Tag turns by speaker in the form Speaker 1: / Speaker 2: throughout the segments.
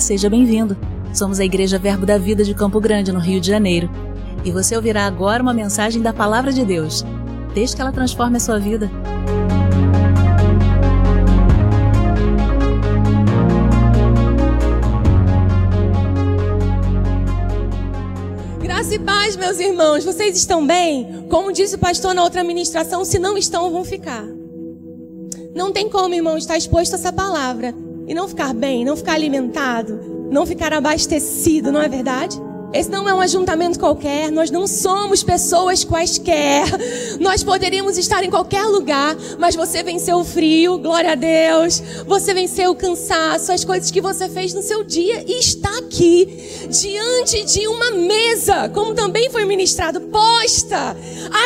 Speaker 1: Seja bem-vindo. Somos a Igreja Verbo da Vida de Campo Grande, no Rio de Janeiro. E você ouvirá agora uma mensagem da Palavra de Deus. Desde que ela transforme a sua vida.
Speaker 2: Graça e paz, meus irmãos. Vocês estão bem? Como disse o pastor na outra ministração, se não estão, vão ficar. Não tem como, irmão, estar exposto a essa palavra e não ficar bem, não ficar alimentado, não ficar abastecido, não é verdade? Esse não é um ajuntamento qualquer, nós não somos pessoas quaisquer. Nós poderíamos estar em qualquer lugar, mas você venceu o frio, glória a Deus. Você venceu o cansaço, as coisas que você fez no seu dia e está aqui, diante de uma mesa, como também foi ministrado, posta,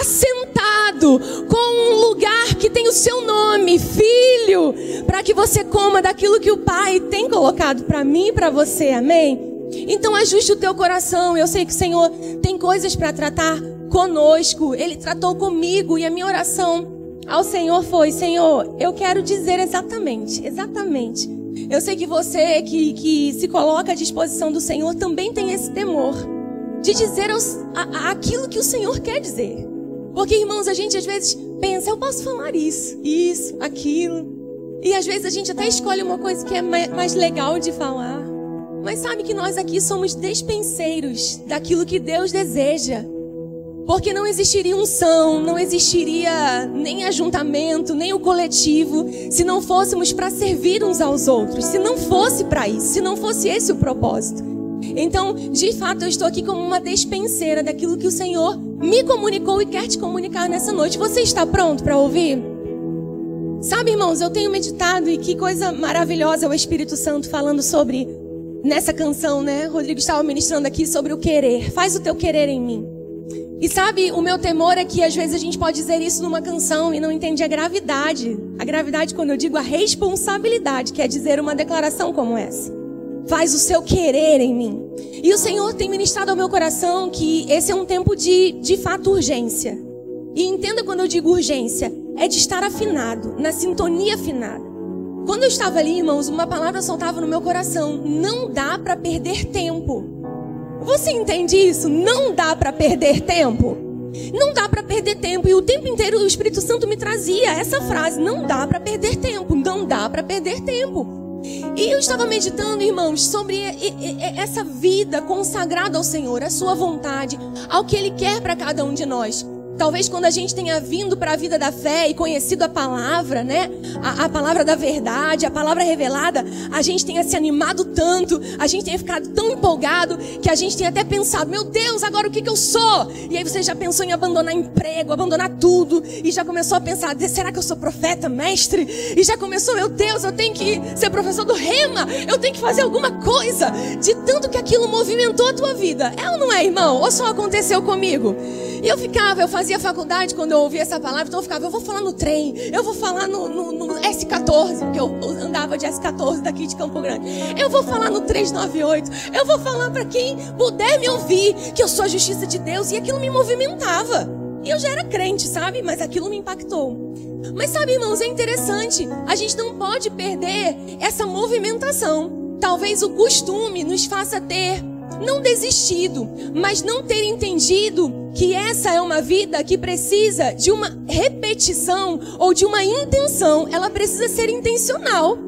Speaker 2: assentado, com um lugar que tem o seu nome, filho, para que você coma daquilo que o Pai tem colocado para mim e para você, amém? Então ajuste o teu coração. Eu sei que o Senhor tem coisas para tratar conosco. Ele tratou comigo e a minha oração ao Senhor foi: Senhor, eu quero dizer exatamente, exatamente. Eu sei que você que, que se coloca à disposição do Senhor também tem esse temor de dizer aos, a, a, aquilo que o Senhor quer dizer. Porque, irmãos, a gente às vezes pensa, eu posso falar isso, isso, aquilo. E às vezes a gente até escolhe uma coisa que é mais legal de falar. Mas sabe que nós aqui somos despenseiros daquilo que Deus deseja. Porque não existiria unção, não existiria nem ajuntamento, nem o coletivo, se não fôssemos para servir uns aos outros, se não fosse para isso, se não fosse esse o propósito. Então, de fato, eu estou aqui como uma despenseira daquilo que o Senhor me comunicou e quer te comunicar nessa noite. Você está pronto para ouvir? Sabe, irmãos, eu tenho meditado e que coisa maravilhosa é o Espírito Santo falando sobre nessa canção, né? Rodrigo estava ministrando aqui sobre o querer. Faz o teu querer em mim. E sabe, o meu temor é que às vezes a gente pode dizer isso numa canção e não entende a gravidade. A gravidade, quando eu digo a responsabilidade, quer dizer uma declaração como essa. Faz o seu querer em mim. E o Senhor tem ministrado ao meu coração que esse é um tempo de, de fato, urgência. E entenda quando eu digo urgência, é de estar afinado, na sintonia afinada. Quando eu estava ali, irmãos, uma palavra soltava no meu coração: não dá para perder tempo. Você entende isso? Não dá para perder tempo. Não dá para perder tempo. E o tempo inteiro o Espírito Santo me trazia essa frase: não dá para perder tempo. Não dá para perder tempo. E eu estava meditando, irmãos, sobre essa vida consagrada ao Senhor, a sua vontade, ao que Ele quer para cada um de nós. Talvez quando a gente tenha vindo para a vida da fé e conhecido a palavra, né? A, a, palavra da verdade, a palavra revelada, a gente tenha se animado tanto, a gente tenha ficado tão empolgado que a gente tenha até pensado: meu Deus, agora o que, que eu sou? E aí você já pensou em abandonar emprego, abandonar tudo, e já começou a pensar: será que eu sou profeta, mestre? E já começou: meu Deus, eu tenho que ser professor do rema, eu tenho que fazer alguma coisa, de tanto que aquilo movimentou a tua vida. É ou não é, irmão? Ou só aconteceu comigo? E eu ficava, eu fazia faculdade quando eu ouvia essa palavra, então eu ficava, eu vou falar no trem, eu vou falar no, no, no S14, porque eu andava de S14 daqui de Campo Grande. Eu vou falar no 398, eu vou falar para quem puder me ouvir que eu sou a justiça de Deus, e aquilo me movimentava. E eu já era crente, sabe? Mas aquilo me impactou. Mas sabe, irmãos, é interessante, a gente não pode perder essa movimentação. Talvez o costume nos faça ter não desistido, mas não ter entendido que essa é uma vida que precisa de uma repetição ou de uma intenção. Ela precisa ser intencional.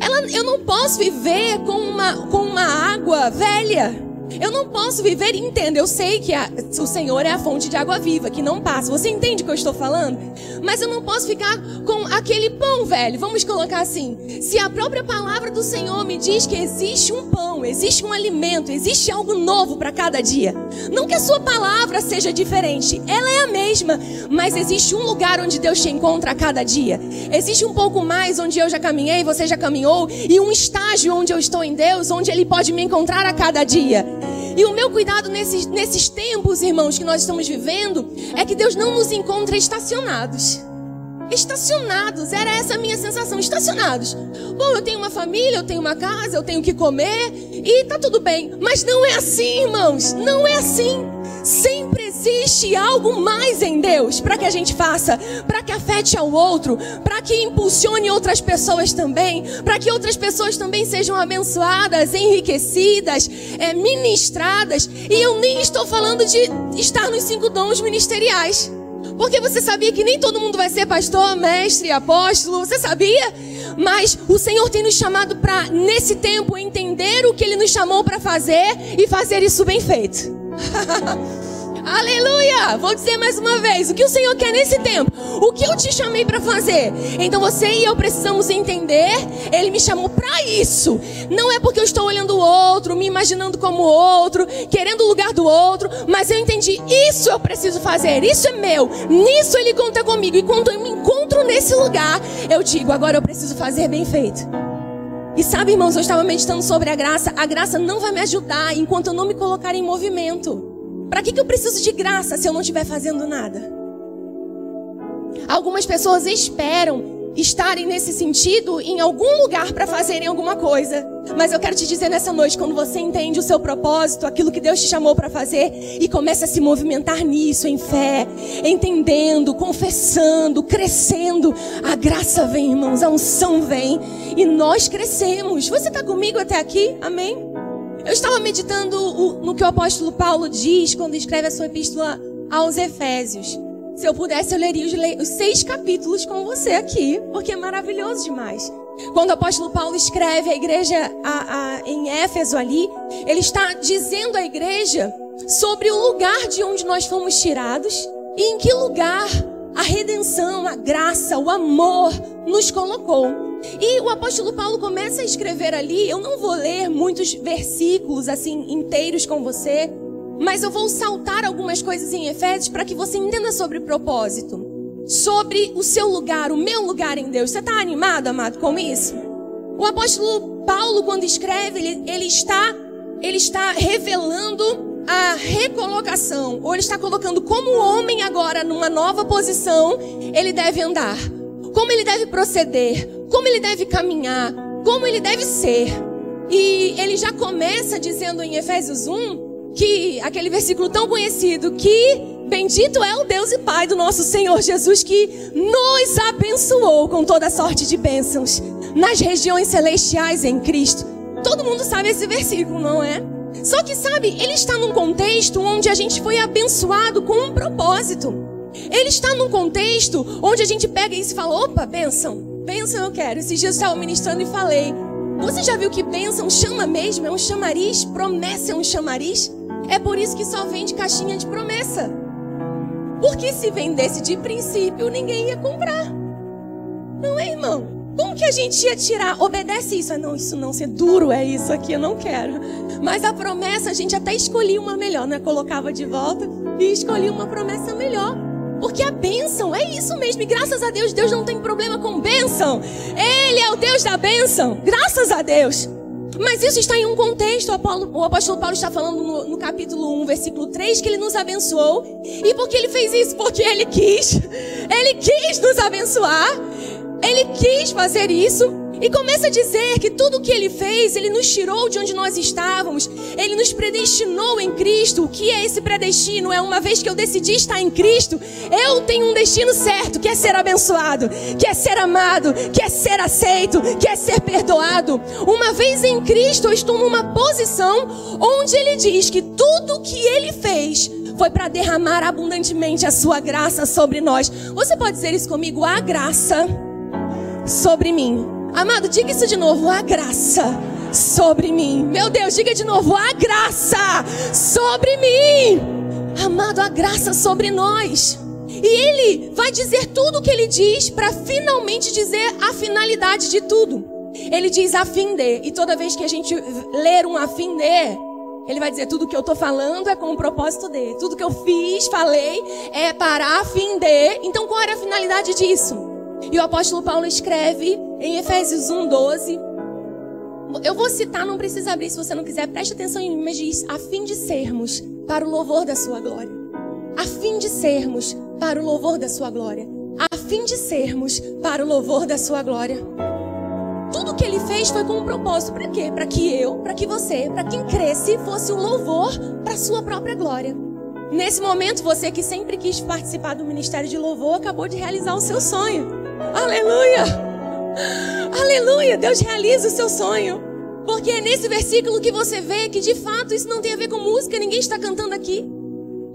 Speaker 2: Ela, eu não posso viver com uma, com uma água velha. Eu não posso viver e entendo. Eu sei que a, o Senhor é a fonte de água viva, que não passa. Você entende o que eu estou falando? Mas eu não posso ficar com aquele pão velho. Vamos colocar assim. Se a própria palavra do Senhor me diz que existe um pão, existe um alimento, existe algo novo para cada dia. Não que a sua palavra seja diferente, ela é a mesma, mas existe um lugar onde Deus te encontra a cada dia. Existe um pouco mais onde eu já caminhei, você já caminhou, e um estágio onde eu estou em Deus, onde Ele pode me encontrar a cada dia. E o meu cuidado nesses, nesses tempos, irmãos, que nós estamos vivendo, é que Deus não nos encontra estacionados. Estacionados, era essa a minha sensação, estacionados. Bom, eu tenho uma família, eu tenho uma casa, eu tenho que comer e tá tudo bem. Mas não é assim, irmãos, não é assim. Sempre existe algo mais em Deus para que a gente faça, para que afete ao outro, para que impulsione outras pessoas também, para que outras pessoas também sejam abençoadas, enriquecidas, é, ministradas. E eu nem estou falando de estar nos cinco dons ministeriais. Porque você sabia que nem todo mundo vai ser pastor, mestre, apóstolo? Você sabia? Mas o Senhor tem nos chamado para, nesse tempo, entender o que Ele nos chamou para fazer e fazer isso bem feito. Aleluia! Vou dizer mais uma vez: o que o Senhor quer nesse tempo? O que eu te chamei para fazer? Então você e eu precisamos entender. Ele me chamou para isso. Não é porque eu estou olhando o outro, me imaginando como o outro, querendo o lugar do outro, mas eu entendi: isso eu preciso fazer, isso é meu, nisso Ele conta comigo. E quando eu me encontro nesse lugar, eu digo: agora eu preciso fazer bem feito. E sabe, irmãos, eu estava meditando sobre a graça. A graça não vai me ajudar enquanto eu não me colocar em movimento. Para que, que eu preciso de graça se eu não estiver fazendo nada? Algumas pessoas esperam estarem nesse sentido em algum lugar para fazerem alguma coisa. Mas eu quero te dizer nessa noite, quando você entende o seu propósito, aquilo que Deus te chamou para fazer e começa a se movimentar nisso em fé, entendendo, confessando, crescendo, a graça vem, irmãos, a unção vem e nós crescemos. Você está comigo até aqui? Amém? Eu estava meditando no que o apóstolo Paulo diz quando escreve a sua epístola aos Efésios. Se eu pudesse, eu leria os, seis capítulos com você aqui, porque é maravilhoso demais. Quando o apóstolo Paulo escreve a igreja a, a, em Éfeso ali, ele está dizendo à igreja sobre o lugar de onde nós fomos tirados e em que lugar a redenção, a graça, o amor nos colocou. E o apóstolo Paulo começa a escrever ali, eu não vou ler muitos versículos assim inteiros com você, mas eu vou saltar algumas coisas em Efésios para que você entenda sobre propósito, sobre o seu lugar, o meu lugar em Deus. Você está animado, amado, com isso? O apóstolo Paulo, quando escreve, ele, ele está, ele está revelando a recolocação, ou ele está colocando como homem agora numa nova posição, ele deve andar, como ele deve proceder, como ele deve caminhar, como ele deve ser. E ele já começa dizendo em Efésios 1 que aquele versículo tão conhecido que bendito é o Deus e Pai do nosso Senhor Jesus que nos abençoou com toda sorte de bênçãos nas regiões celestiais em Cristo. Todo mundo sabe esse versículo, não é? Só que sabe, ele está num contexto onde a gente foi abençoado com um propósito. Ele está num contexto onde a gente pega isso e fala: opa, bênção. Bênção eu quero. Esses dias eu estava ministrando e falei. Você já viu que bênção chama mesmo? É um chamariz? Promessa é um chamariz? É por isso que só vende caixinha de promessa. Porque se vendesse de princípio, ninguém ia comprar. Não é, irmão? Como que a gente ia tirar? Obedece isso. Ah, não, isso não, ser duro é isso aqui, eu não quero. Mas a promessa, a gente até escolhia uma melhor, né? Colocava de volta e escolhia uma promessa melhor. Porque a bênção é isso mesmo. E graças a Deus, Deus não tem problema com bênção. Ele é o Deus da bênção. Graças a Deus. Mas isso está em um contexto. O apóstolo Paulo está falando no, no, capítulo 1, versículo 3, que ele nos abençoou. E por que ele fez isso? Porque ele quis. Ele quis nos abençoar. Ele quis fazer isso. E começa a dizer que tudo o que ele fez, ele nos tirou de onde nós estávamos, ele nos predestinou em Cristo. O que é esse predestino? É uma vez que eu decidi estar em Cristo, eu tenho um destino certo, que é ser abençoado, que é ser amado, que é ser aceito, que é ser perdoado. Uma vez em Cristo, eu estou numa posição onde ele diz que tudo o que ele fez foi para derramar abundantemente a sua graça sobre nós. Você pode dizer isso comigo? A graça sobre mim Amado, diga isso de novo. A graça sobre mim. Meu Deus, diga de novo. A graça sobre mim. Amado, a graça sobre nós. E ele vai dizer tudo o que ele diz para finalmente dizer a finalidade de tudo. Ele diz a fim de. E toda vez que a gente ler um a fim de, ele vai dizer tudo que eu estou falando é com o propósito de. Tudo que eu fiz, falei, é para a fim de. Então qual era a finalidade disso? E o apóstolo Paulo escreve em Efésios 1:12. Eu vou citar, não precisa abrir se você não quiser, preste atenção em mim, mas diz: a fim de sermos para o louvor da sua glória. A fim de sermos para o louvor da sua glória. A fim de sermos para o louvor da sua glória. Tudo que ele fez foi com um propósito. Para quê? Para que eu, para que você, para quem cresce, fosse um louvor para a sua própria glória. Nesse momento, você que sempre quis participar do ministério de louvor, acabou de realizar o seu sonho. Aleluia! Aleluia! Deus realiza o seu sonho. Porque é nesse versículo que você vê que de fato isso não tem a ver com música, ninguém está cantando aqui.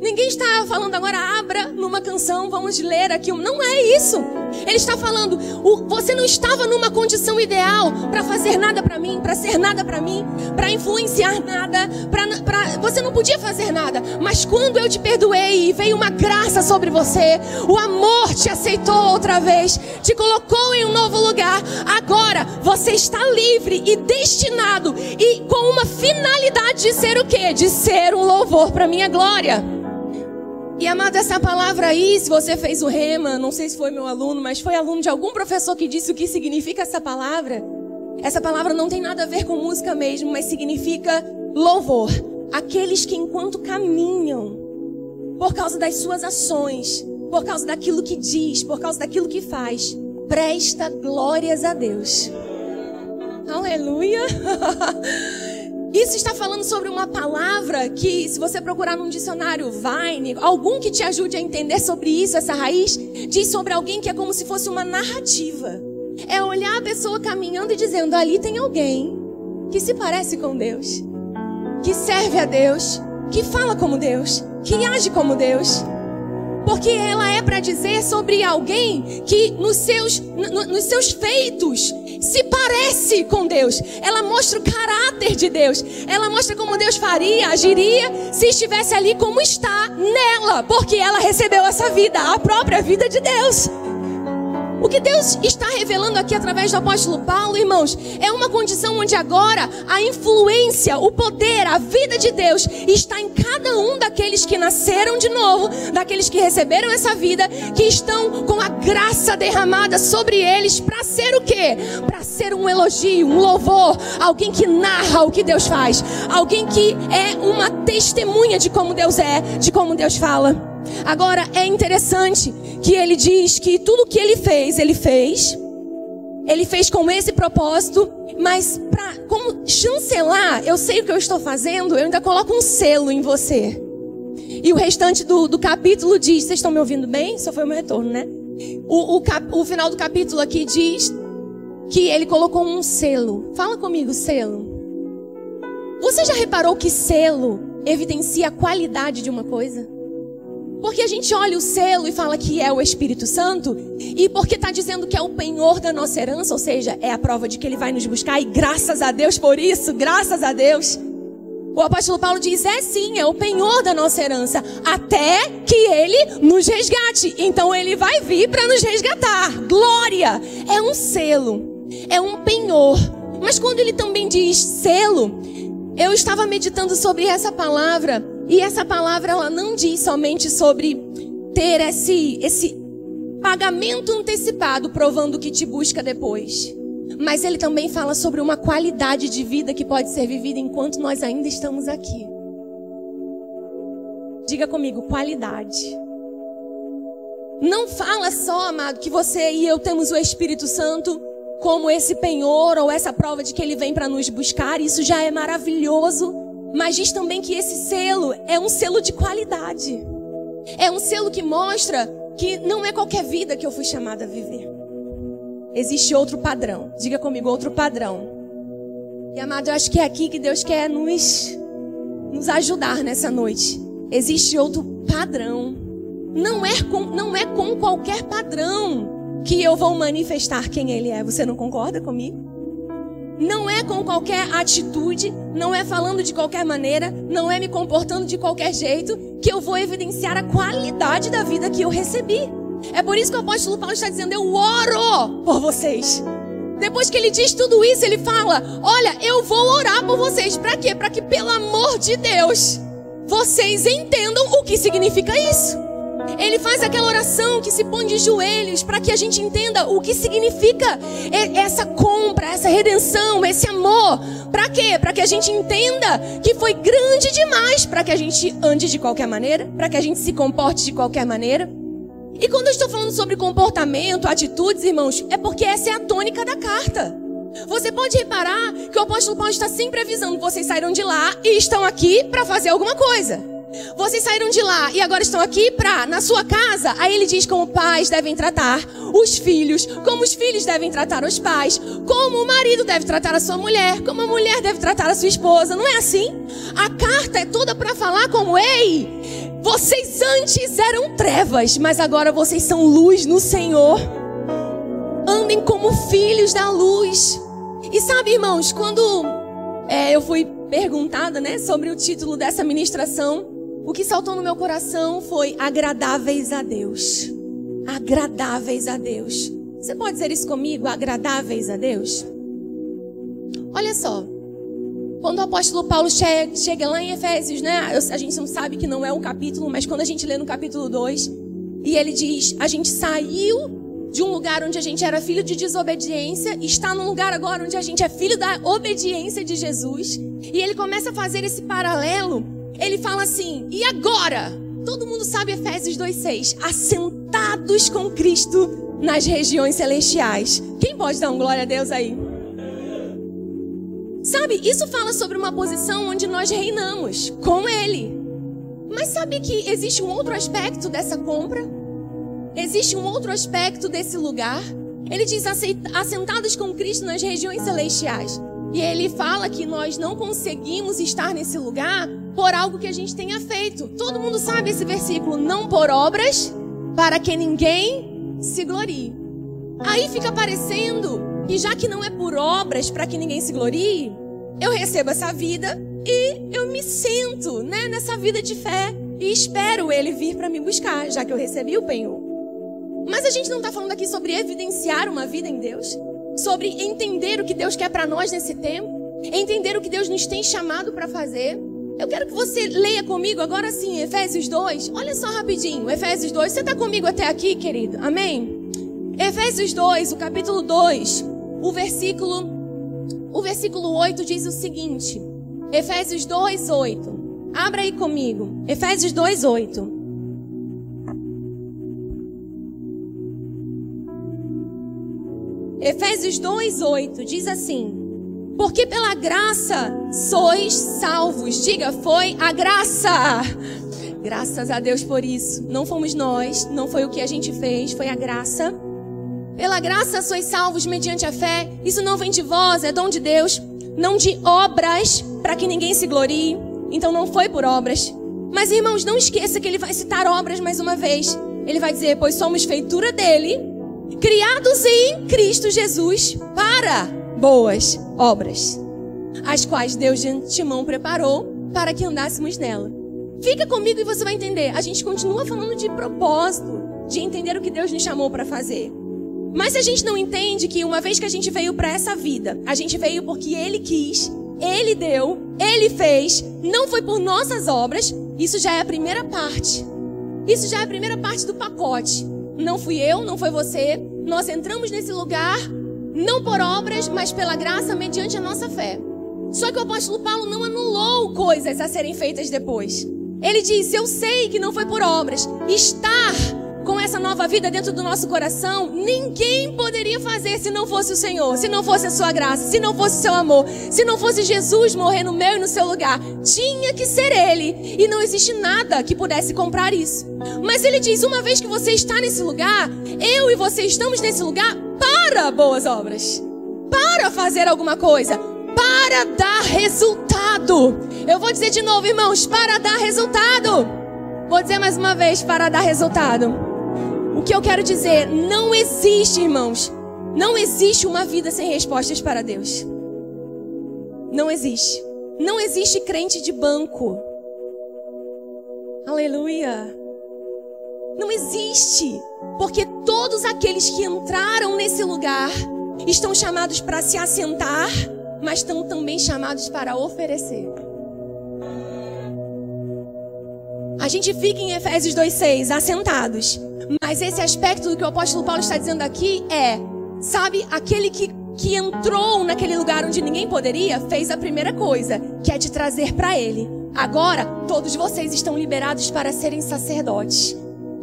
Speaker 2: Ninguém está falando agora, abra numa canção, vamos ler aqui. Não é isso. Ele está falando, você não estava numa condição ideal para fazer nada para mim, para ser nada para mim, para influenciar nada, para você não podia fazer nada. Mas quando eu te perdoei e veio uma graça sobre você, o amor te aceitou outra vez, te colocou em um novo lugar. Agora você está livre e destinado e com uma finalidade de ser o quê? De ser um louvor para minha glória. E amado, essa palavra aí, se você fez o rema, não sei se foi meu aluno, mas foi aluno de algum professor que disse o que significa essa palavra. Essa palavra não tem nada a ver com música mesmo, mas significa louvor. Aqueles que enquanto caminham, por causa das suas ações, por causa daquilo que diz, por causa daquilo que faz, presta glórias a Deus. Aleluia! Isso está falando sobre uma palavra que, se você procurar num dicionário Vine, algum que te ajude a entender sobre isso, essa raiz, diz sobre alguém que é como se fosse uma narrativa. É olhar a pessoa caminhando e dizendo: ali tem alguém que se parece com Deus, que serve a Deus, que fala como Deus, que age como Deus. Porque ela é para dizer sobre alguém que nos seus, no, nos seus feitos se parece com Deus. Ela mostra o caráter de Deus. Ela mostra como Deus faria, agiria se estivesse ali como está nela, porque ela recebeu essa vida, a própria vida de Deus. O que Deus está revelando aqui através do apóstolo Paulo, irmãos, é uma condição onde agora a influência, o poder, a vida de Deus está em cada um daqueles que nasceram de novo, daqueles que receberam essa vida, que estão com a graça derramada sobre eles para ser o quê? Para ser um elogio, um louvor, alguém que narra o que Deus faz, alguém que é uma testemunha de como Deus é, de como Deus fala. Agora é interessante que ele diz que tudo que ele fez, ele fez. Ele fez com esse propósito, mas para como chancelar, eu sei o que eu estou fazendo, eu ainda coloco um selo em você. E o restante do, do capítulo diz, vocês estão me ouvindo bem? Só foi o meu retorno, né? O, o, cap, o final do capítulo aqui diz que ele colocou um selo. Fala comigo, selo. Você já reparou que selo evidencia a qualidade de uma coisa? Porque a gente olha o selo e fala que é o Espírito Santo, e porque está dizendo que é o penhor da nossa herança, ou seja, é a prova de que ele vai nos buscar, e graças a Deus por isso, graças a Deus. O apóstolo Paulo diz: é sim, é o penhor da nossa herança, até que ele nos resgate. Então ele vai vir para nos resgatar. Glória! É um selo, é um penhor. Mas quando ele também diz selo, eu estava meditando sobre essa palavra e essa palavra ela não diz somente sobre ter esse esse pagamento antecipado provando que te busca depois. Mas ele também fala sobre uma qualidade de vida que pode ser vivida enquanto nós ainda estamos aqui. Diga comigo, qualidade. Não fala só, amado, que você e eu temos o Espírito Santo como esse penhor ou essa prova de que ele vem para nos buscar. Isso já é maravilhoso. Mas diz também que esse selo é um selo de qualidade. É um selo que mostra que não é qualquer vida que eu fui chamada a viver. Existe outro padrão. Diga comigo, outro padrão. E amado, eu acho que é aqui que Deus quer nos, nos ajudar nessa noite. Existe outro padrão. Não é, com, não é com qualquer padrão que eu vou manifestar quem Ele é. Você não concorda comigo? Não é com qualquer atitude, não é falando de qualquer maneira, não é me comportando de qualquer jeito que eu vou evidenciar a qualidade da vida que eu recebi. É por isso que o apóstolo Paulo está dizendo: Eu oro por vocês. Depois que ele diz tudo isso, ele fala: Olha, eu vou orar por vocês. Para quê? Para que, pelo amor de Deus, vocês entendam o que significa isso. Ele faz aquela oração que se põe de joelhos para que a gente entenda o que significa essa compra, essa redenção, esse amor. Para quê? Para que a gente entenda que foi grande demais para que a gente ande de qualquer maneira, para que a gente se comporte de qualquer maneira. E quando eu estou falando sobre comportamento, atitudes, irmãos, é porque essa é a tônica da carta. Você pode reparar que o apóstolo Paulo está sempre avisando: vocês saíram de lá e estão aqui para fazer alguma coisa. Vocês saíram de lá e agora estão aqui pra, na sua casa. Aí ele diz como pais devem tratar os filhos, como os filhos devem tratar os pais, como o marido deve tratar a sua mulher, como a mulher deve tratar a sua esposa. Não é assim? A carta é toda para falar como, ei, vocês antes eram trevas, mas agora vocês são luz no Senhor. Andem como filhos da luz. E sabe, irmãos, quando é, eu fui perguntada, né, sobre o título dessa ministração, o que saltou no meu coração foi agradáveis a Deus. Agradáveis a Deus. Você pode dizer isso comigo? Agradáveis a Deus? Olha só. Quando o apóstolo Paulo chega lá em Efésios, né? A gente não sabe que não é um capítulo, mas quando a gente lê no capítulo 2, e ele diz: A gente saiu de um lugar onde a gente era filho de desobediência, está num lugar agora onde a gente é filho da obediência de Jesus. E ele começa a fazer esse paralelo ele fala assim: e agora? Todo mundo sabe Efésios 2,6. Assentados com Cristo nas regiões celestiais. Quem pode dar um glória a Deus aí? Sabe, isso fala sobre uma posição onde nós reinamos com Ele. Mas sabe que existe um outro aspecto dessa compra? Existe um outro aspecto desse lugar? Ele diz assentados com Cristo nas regiões celestiais. E ele fala que nós não conseguimos estar nesse lugar por algo que a gente tenha feito. Todo mundo sabe esse versículo, não por obras, para que ninguém se glorie. Aí fica parecendo que já que não é por obras para que ninguém se glorie, eu recebo essa vida e eu me sinto, né, nessa vida de fé e espero ele vir para me buscar, já que eu recebi o penhor. Mas a gente não está falando aqui sobre evidenciar uma vida em Deus, sobre entender o que Deus quer para nós nesse tempo, entender o que Deus nos tem chamado para fazer. Eu quero que você leia comigo agora sim, Efésios 2. Olha só rapidinho, Efésios 2. Você está comigo até aqui, querido? Amém? Efésios 2, o capítulo 2, o versículo, o versículo 8 diz o seguinte. Efésios 2, 8. Abra aí comigo. Efésios 2, 8. Efésios 2, 8 diz assim: porque pela graça sois salvos. Diga, foi a graça. Graças a Deus por isso. Não fomos nós, não foi o que a gente fez, foi a graça. Pela graça sois salvos mediante a fé. Isso não vem de vós, é dom de Deus, não de obras, para que ninguém se glorie. Então não foi por obras. Mas irmãos, não esqueça que ele vai citar obras mais uma vez. Ele vai dizer: "Pois somos feitura dele, criados em Cristo Jesus para boas obras, as quais Deus de antemão preparou para que andássemos nela. Fica comigo e você vai entender. A gente continua falando de propósito, de entender o que Deus nos chamou para fazer. Mas se a gente não entende que uma vez que a gente veio para essa vida, a gente veio porque Ele quis, Ele deu, Ele fez, não foi por nossas obras, isso já é a primeira parte. Isso já é a primeira parte do pacote. Não fui eu, não foi você. Nós entramos nesse lugar não por obras, mas pela graça mediante a nossa fé. Só que o apóstolo Paulo não anulou coisas a serem feitas depois. Ele disse: Eu sei que não foi por obras. Estar com essa nova vida dentro do nosso coração, ninguém poderia fazer se não fosse o Senhor, se não fosse a sua graça, se não fosse o seu amor, se não fosse Jesus morrer no meu e no seu lugar. Tinha que ser Ele. E não existe nada que pudesse comprar isso. Mas ele diz: uma vez que você está nesse lugar, eu e você estamos nesse lugar para boas obras, para fazer alguma coisa, para dar resultado. Eu vou dizer de novo, irmãos, para dar resultado. Vou dizer mais uma vez, para dar resultado. O que eu quero dizer, não existe, irmãos, não existe uma vida sem respostas para Deus. Não existe. Não existe crente de banco. Aleluia. Não existe. Porque todos aqueles que entraram nesse lugar estão chamados para se assentar, mas estão também chamados para oferecer. A gente fica em Efésios 2,6, assentados. Mas esse aspecto do que o apóstolo Paulo está dizendo aqui é, sabe, aquele que, que entrou naquele lugar onde ninguém poderia, fez a primeira coisa, que é te trazer para ele. Agora, todos vocês estão liberados para serem sacerdotes.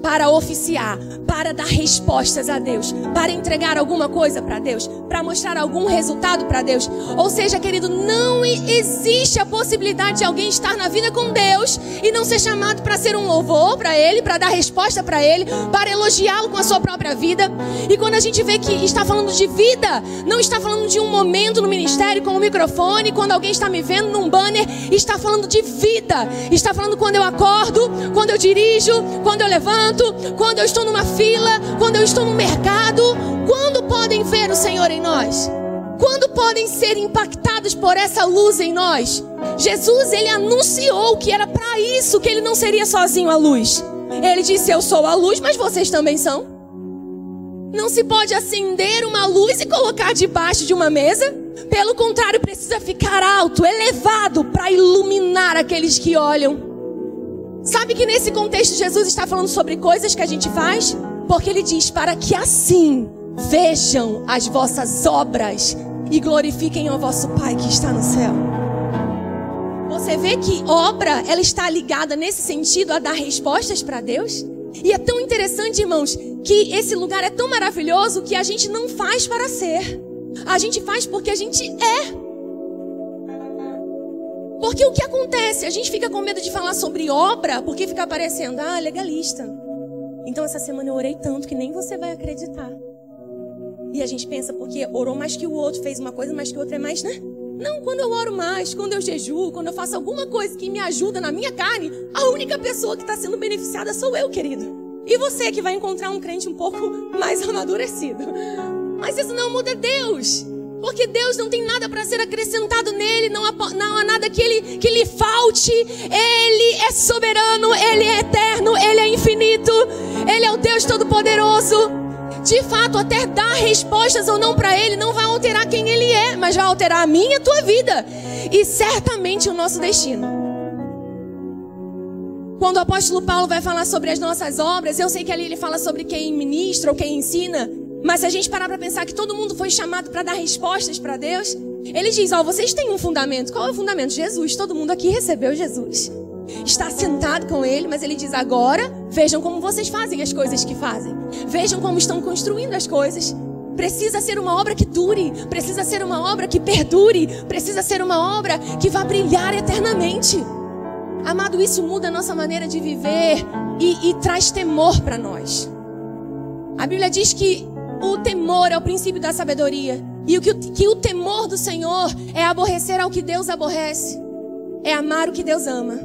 Speaker 2: Para oficiar, para dar respostas a Deus, para entregar alguma coisa para Deus, para mostrar algum resultado para Deus. Ou seja, querido, não existe a possibilidade de alguém estar na vida com Deus e não ser chamado para ser um louvor para Ele, para dar resposta para Ele, para elogiá-lo com a sua própria vida. E quando a gente vê que está falando de vida, não está falando de um momento no ministério com o microfone, quando alguém está me vendo num banner, está falando de vida, está falando quando eu acordo, quando eu dirijo, quando eu levanto quando eu estou numa fila, quando eu estou no mercado. Quando podem ver o Senhor em nós? Quando podem ser impactados por essa luz em nós? Jesus, ele anunciou que era para isso que ele não seria sozinho a luz. Ele disse: Eu sou a luz, mas vocês também são. Não se pode acender uma luz e colocar debaixo de uma mesa. Pelo contrário, precisa ficar alto, elevado, para iluminar aqueles que olham. Sabe que nesse contexto Jesus está falando sobre coisas que a gente faz? Porque ele diz: para que assim vejam as vossas obras e glorifiquem o vosso Pai que está no céu. Você vê que obra, ela está ligada nesse sentido a dar respostas para Deus? E é tão interessante, irmãos, que esse lugar é tão maravilhoso que a gente não faz para ser. A gente faz porque a gente é. Porque o que acontece? A gente fica com medo de falar sobre obra, porque fica parecendo, ah, legalista. Então essa semana eu orei tanto que nem você vai acreditar. E a gente pensa, porque orou mais que o outro, fez uma coisa mais que o outro, é mais, né? Não, quando eu oro mais, quando eu jejuo, quando eu faço alguma coisa que me ajuda na minha carne, a única pessoa que está sendo beneficiada sou eu, querido. E você que vai encontrar um crente um pouco mais amadurecido. Mas isso não muda Deus. Porque Deus não tem nada para ser acrescentado nele, não há, não há nada que, ele, que lhe falte. Ele é soberano, ele é eterno, ele é infinito, ele é o Deus Todo-Poderoso. De fato, até dar respostas ou não para ele não vai alterar quem ele é, mas vai alterar a minha e a tua vida. E certamente o nosso destino. Quando o apóstolo Paulo vai falar sobre as nossas obras, eu sei que ali ele fala sobre quem ministra ou quem ensina. Mas se a gente parar para pensar que todo mundo foi chamado para dar respostas para Deus, ele diz: Ó, oh, vocês têm um fundamento. Qual é o fundamento? Jesus. Todo mundo aqui recebeu Jesus. Está sentado com ele, mas ele diz: agora vejam como vocês fazem as coisas que fazem. Vejam como estão construindo as coisas. Precisa ser uma obra que dure, precisa ser uma obra que perdure, precisa ser uma obra que vá brilhar eternamente. Amado, isso muda a nossa maneira de viver e, e traz temor para nós. A Bíblia diz que o temor é o princípio da sabedoria. E o que, que o temor do Senhor é aborrecer ao que Deus aborrece. É amar o que Deus ama.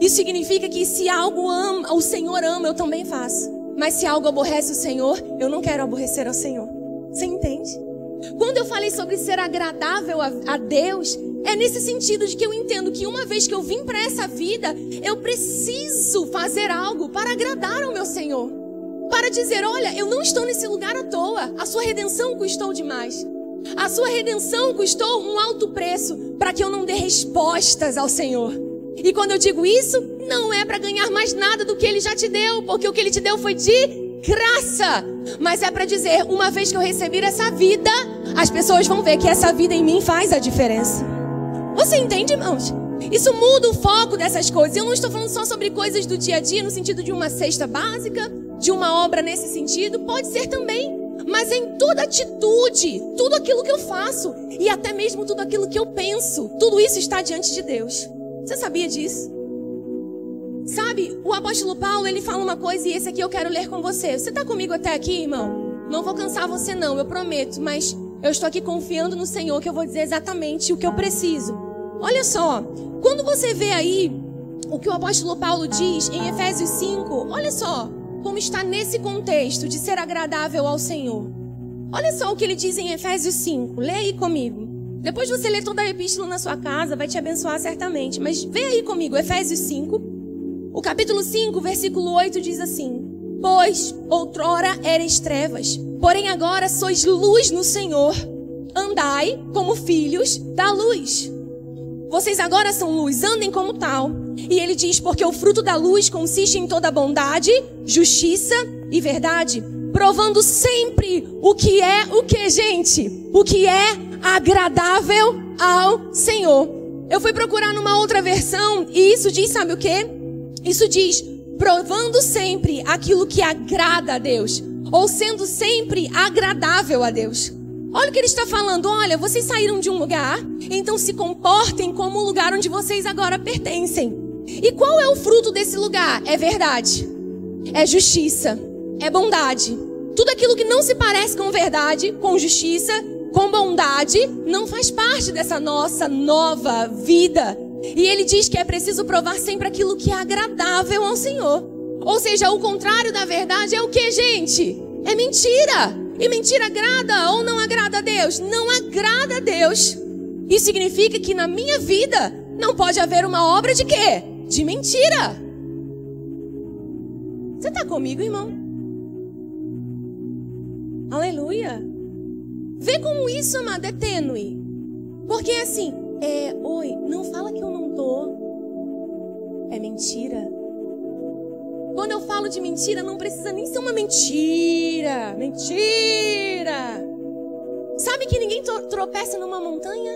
Speaker 2: Isso significa que se algo ama, o Senhor ama, eu também faço. Mas se algo aborrece o Senhor, eu não quero aborrecer ao Senhor. Você entende? Quando eu falei sobre ser agradável a, a Deus, é nesse sentido de que eu entendo que uma vez que eu vim para essa vida, eu preciso fazer algo para agradar ao meu Senhor para dizer: olha, eu não estou nesse lugar à toa, a sua redenção custou demais. A sua redenção custou um alto preço para que eu não dê respostas ao Senhor. E quando eu digo isso, não é para ganhar mais nada do que Ele já te deu, porque o que Ele te deu foi de graça. Mas é para dizer: uma vez que eu receber essa vida, as pessoas vão ver que essa vida em mim faz a diferença. Você entende, irmãos? Isso muda o foco dessas coisas. Eu não estou falando só sobre coisas do dia a dia, no sentido de uma cesta básica, de uma obra nesse sentido? Pode ser também. Mas em toda atitude, tudo aquilo que eu faço e até mesmo tudo aquilo que eu penso, tudo isso está diante de Deus. Você sabia disso? Sabe, o apóstolo Paulo, ele fala uma coisa e esse aqui eu quero ler com você. Você está comigo até aqui, irmão? Não vou cansar você não, eu prometo, mas eu estou aqui confiando no Senhor que eu vou dizer exatamente o que eu preciso. Olha só, quando você vê aí o que o apóstolo Paulo diz em Efésios 5, olha só, como está nesse contexto de ser agradável ao Senhor. Olha só o que ele diz em Efésios 5. Lê aí comigo. Depois você lê toda a epístola na sua casa, vai te abençoar certamente. Mas vê aí comigo, Efésios 5. O capítulo 5, versículo 8 diz assim: Pois outrora eres trevas, porém agora sois luz no Senhor. Andai como filhos da luz. Vocês agora são luz, andem como tal. E ele diz: porque o fruto da luz consiste em toda bondade, justiça e verdade, provando sempre o que é o que, gente? O que é agradável ao Senhor. Eu fui procurar numa outra versão e isso diz, sabe o que? Isso diz provando sempre aquilo que agrada a Deus, ou sendo sempre agradável a Deus. Olha o que ele está falando. Olha, vocês saíram de um lugar, então se comportem como o lugar onde vocês agora pertencem. E qual é o fruto desse lugar? É verdade, é justiça, é bondade. Tudo aquilo que não se parece com verdade, com justiça, com bondade, não faz parte dessa nossa nova vida. E ele diz que é preciso provar sempre aquilo que é agradável ao Senhor. Ou seja, o contrário da verdade é o que, gente? É mentira. E mentira agrada ou não agrada a Deus? Não agrada a Deus. Isso significa que na minha vida não pode haver uma obra de quê? De mentira. Você está comigo, irmão? Aleluia. Vê como isso, amado, é tênue. Porque assim, é, oi, não fala que eu não tô. É mentira. Quando eu falo de mentira, não precisa nem ser uma mentira. Mentira! Sabe que ninguém tropeça numa montanha?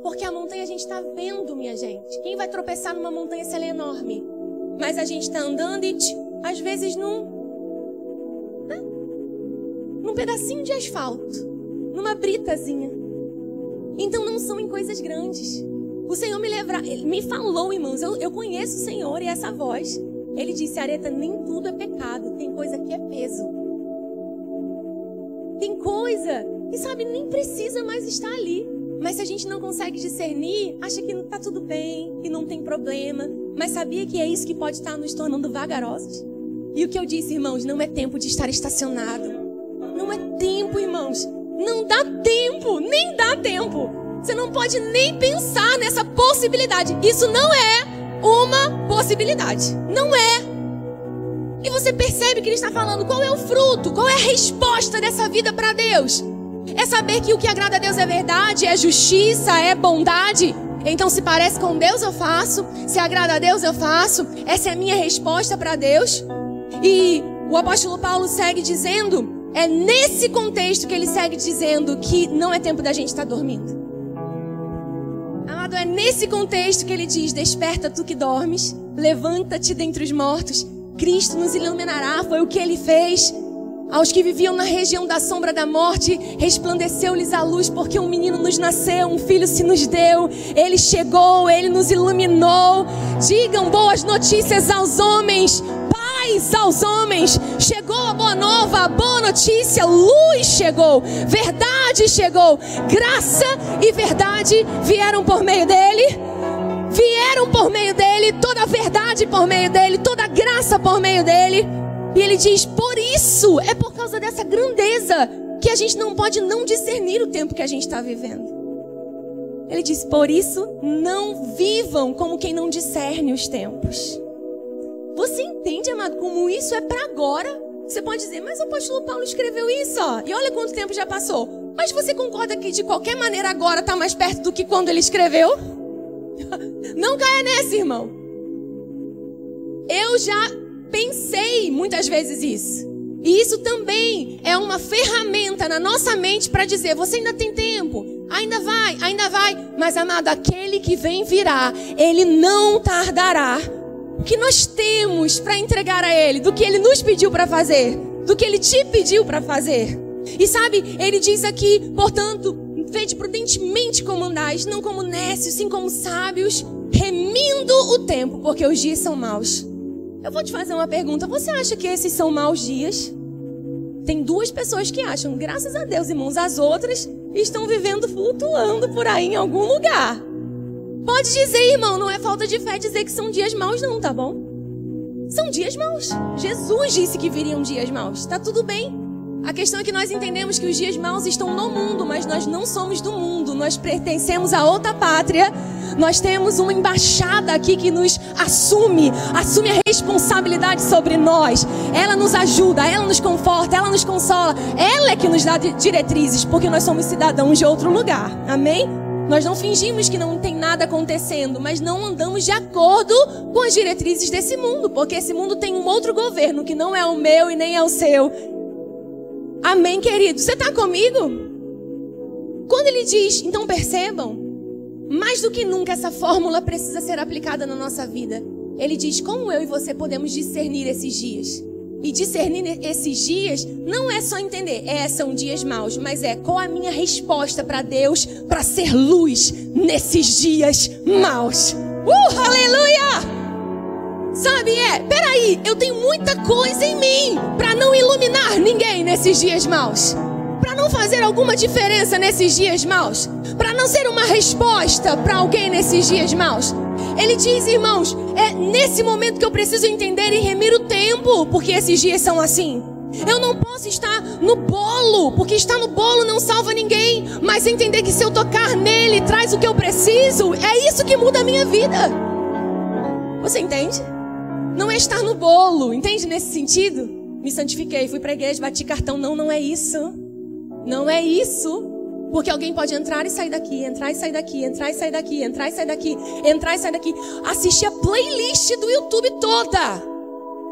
Speaker 2: Porque a montanha a gente está vendo, minha gente. Quem vai tropeçar numa montanha se ela é enorme? Mas a gente está andando e às vezes num, né? num pedacinho de asfalto, numa britazinha. Então não são em coisas grandes. O Senhor me, lembra, me falou, irmãos, eu, eu conheço o Senhor e essa voz. Ele disse, Areta, nem tudo é pecado, tem coisa que é peso. Tem coisa que, sabe, nem precisa mais estar ali. Mas se a gente não consegue discernir, acha que está tudo bem, que não tem problema. Mas sabia que é isso que pode estar nos tornando vagarosos? E o que eu disse, irmãos, não é tempo de estar estacionado. Não é tempo, irmãos. Não dá tempo, nem dá tempo. Você não pode nem pensar nessa possibilidade. Isso não é uma possibilidade. Não é. E você percebe que ele está falando qual é o fruto, qual é a resposta dessa vida para Deus. É saber que o que agrada a Deus é verdade, é justiça, é bondade. Então, se parece com Deus, eu faço. Se agrada a Deus, eu faço. Essa é a minha resposta para Deus. E o apóstolo Paulo segue dizendo, é nesse contexto que ele segue dizendo que não é tempo da gente estar dormindo. É nesse contexto que ele diz: Desperta tu que dormes, levanta-te dentre os mortos, Cristo nos iluminará. Foi o que ele fez. Aos que viviam na região da sombra da morte, resplandeceu-lhes a luz, porque um menino nos nasceu, um filho se nos deu. Ele chegou, ele nos iluminou. Digam boas notícias aos homens, aos homens. Chegou a boa nova, a boa notícia, luz chegou, verdade chegou, graça e verdade vieram por meio dele. Vieram por meio dele, toda a verdade por meio dele, toda a graça por meio dele. E ele diz: por isso, é por causa dessa grandeza que a gente não pode não discernir o tempo que a gente está vivendo. Ele diz: por isso, não vivam como quem não discerne os tempos. Você entende, amado, como isso é para agora? Você pode dizer, mas o apóstolo Paulo escreveu isso, ó, e olha quanto tempo já passou. Mas você concorda que de qualquer maneira agora está mais perto do que quando ele escreveu? Não caia nessa, irmão. Eu já pensei muitas vezes isso. E isso também é uma ferramenta na nossa mente para dizer: você ainda tem tempo, ainda vai, ainda vai. Mas, amado, aquele que vem virá, ele não tardará o que nós temos para entregar a Ele, do que Ele nos pediu para fazer, do que Ele te pediu para fazer. E sabe, Ele diz aqui, portanto, vede prudentemente como andais, não como nécios, sim como sábios, remindo o tempo, porque os dias são maus. Eu vou te fazer uma pergunta: você acha que esses são maus dias? Tem duas pessoas que acham, graças a Deus, irmãos, as outras estão vivendo flutuando por aí em algum lugar. Pode dizer, irmão, não é falta de fé dizer que são dias maus, não, tá bom? São dias maus. Jesus disse que viriam dias maus. Tá tudo bem. A questão é que nós entendemos que os dias maus estão no mundo, mas nós não somos do mundo. Nós pertencemos a outra pátria. Nós temos uma embaixada aqui que nos assume, assume a responsabilidade sobre nós. Ela nos ajuda, ela nos conforta, ela nos consola. Ela é que nos dá diretrizes, porque nós somos cidadãos de outro lugar. Amém? Nós não fingimos que não tem nada acontecendo, mas não andamos de acordo com as diretrizes desse mundo, porque esse mundo tem um outro governo que não é o meu e nem é o seu. Amém, querido? Você está comigo? Quando ele diz, então percebam, mais do que nunca essa fórmula precisa ser aplicada na nossa vida. ele diz como eu e você podemos discernir esses dias. E discernir esses dias não é só entender, é, são dias maus, mas é qual a minha resposta para Deus para ser luz nesses dias maus. Uh, aleluia! Sabe, é, peraí, eu tenho muita coisa em mim para não iluminar ninguém nesses dias maus. Para não fazer alguma diferença nesses dias maus. Para não ser uma resposta para alguém nesses dias maus. Ele diz, irmãos, é nesse momento que eu preciso entender e remir o tempo, porque esses dias são assim. Eu não posso estar no bolo, porque estar no bolo não salva ninguém, mas entender que se eu tocar nele traz o que eu preciso, é isso que muda a minha vida. Você entende? Não é estar no bolo, entende nesse sentido? Me santifiquei, fui para igreja, bati cartão. Não, não é isso. Não é isso. Porque alguém pode entrar e sair daqui, entrar e sair daqui, entrar e sair daqui, entrar e sair daqui, entrar e sair daqui, assistir a playlist do YouTube toda.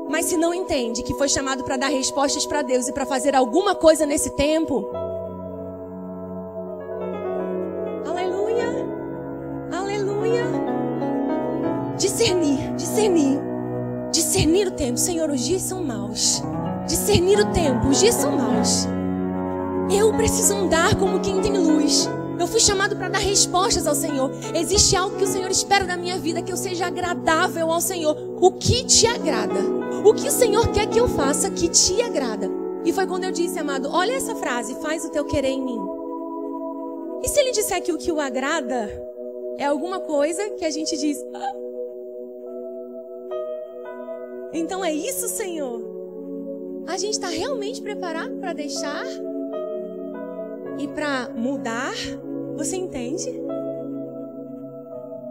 Speaker 2: Mas se não entende que foi chamado para dar respostas para Deus e para fazer alguma coisa nesse tempo, aleluia, aleluia, discernir, discernir, discernir o tempo. Senhor, os dias são maus. Discernir o tempo, os dias são maus. Eu preciso andar como quem tem luz. Eu fui chamado para dar respostas ao Senhor. Existe algo que o Senhor espera da minha vida, que eu seja agradável ao Senhor. O que te agrada? O que o Senhor quer que eu faça que te agrada? E foi quando eu disse, amado, olha essa frase, faz o teu querer em mim. E se ele disser que o que o agrada é alguma coisa que a gente diz, ah. então é isso, Senhor? A gente está realmente preparado para deixar e para mudar, você entende?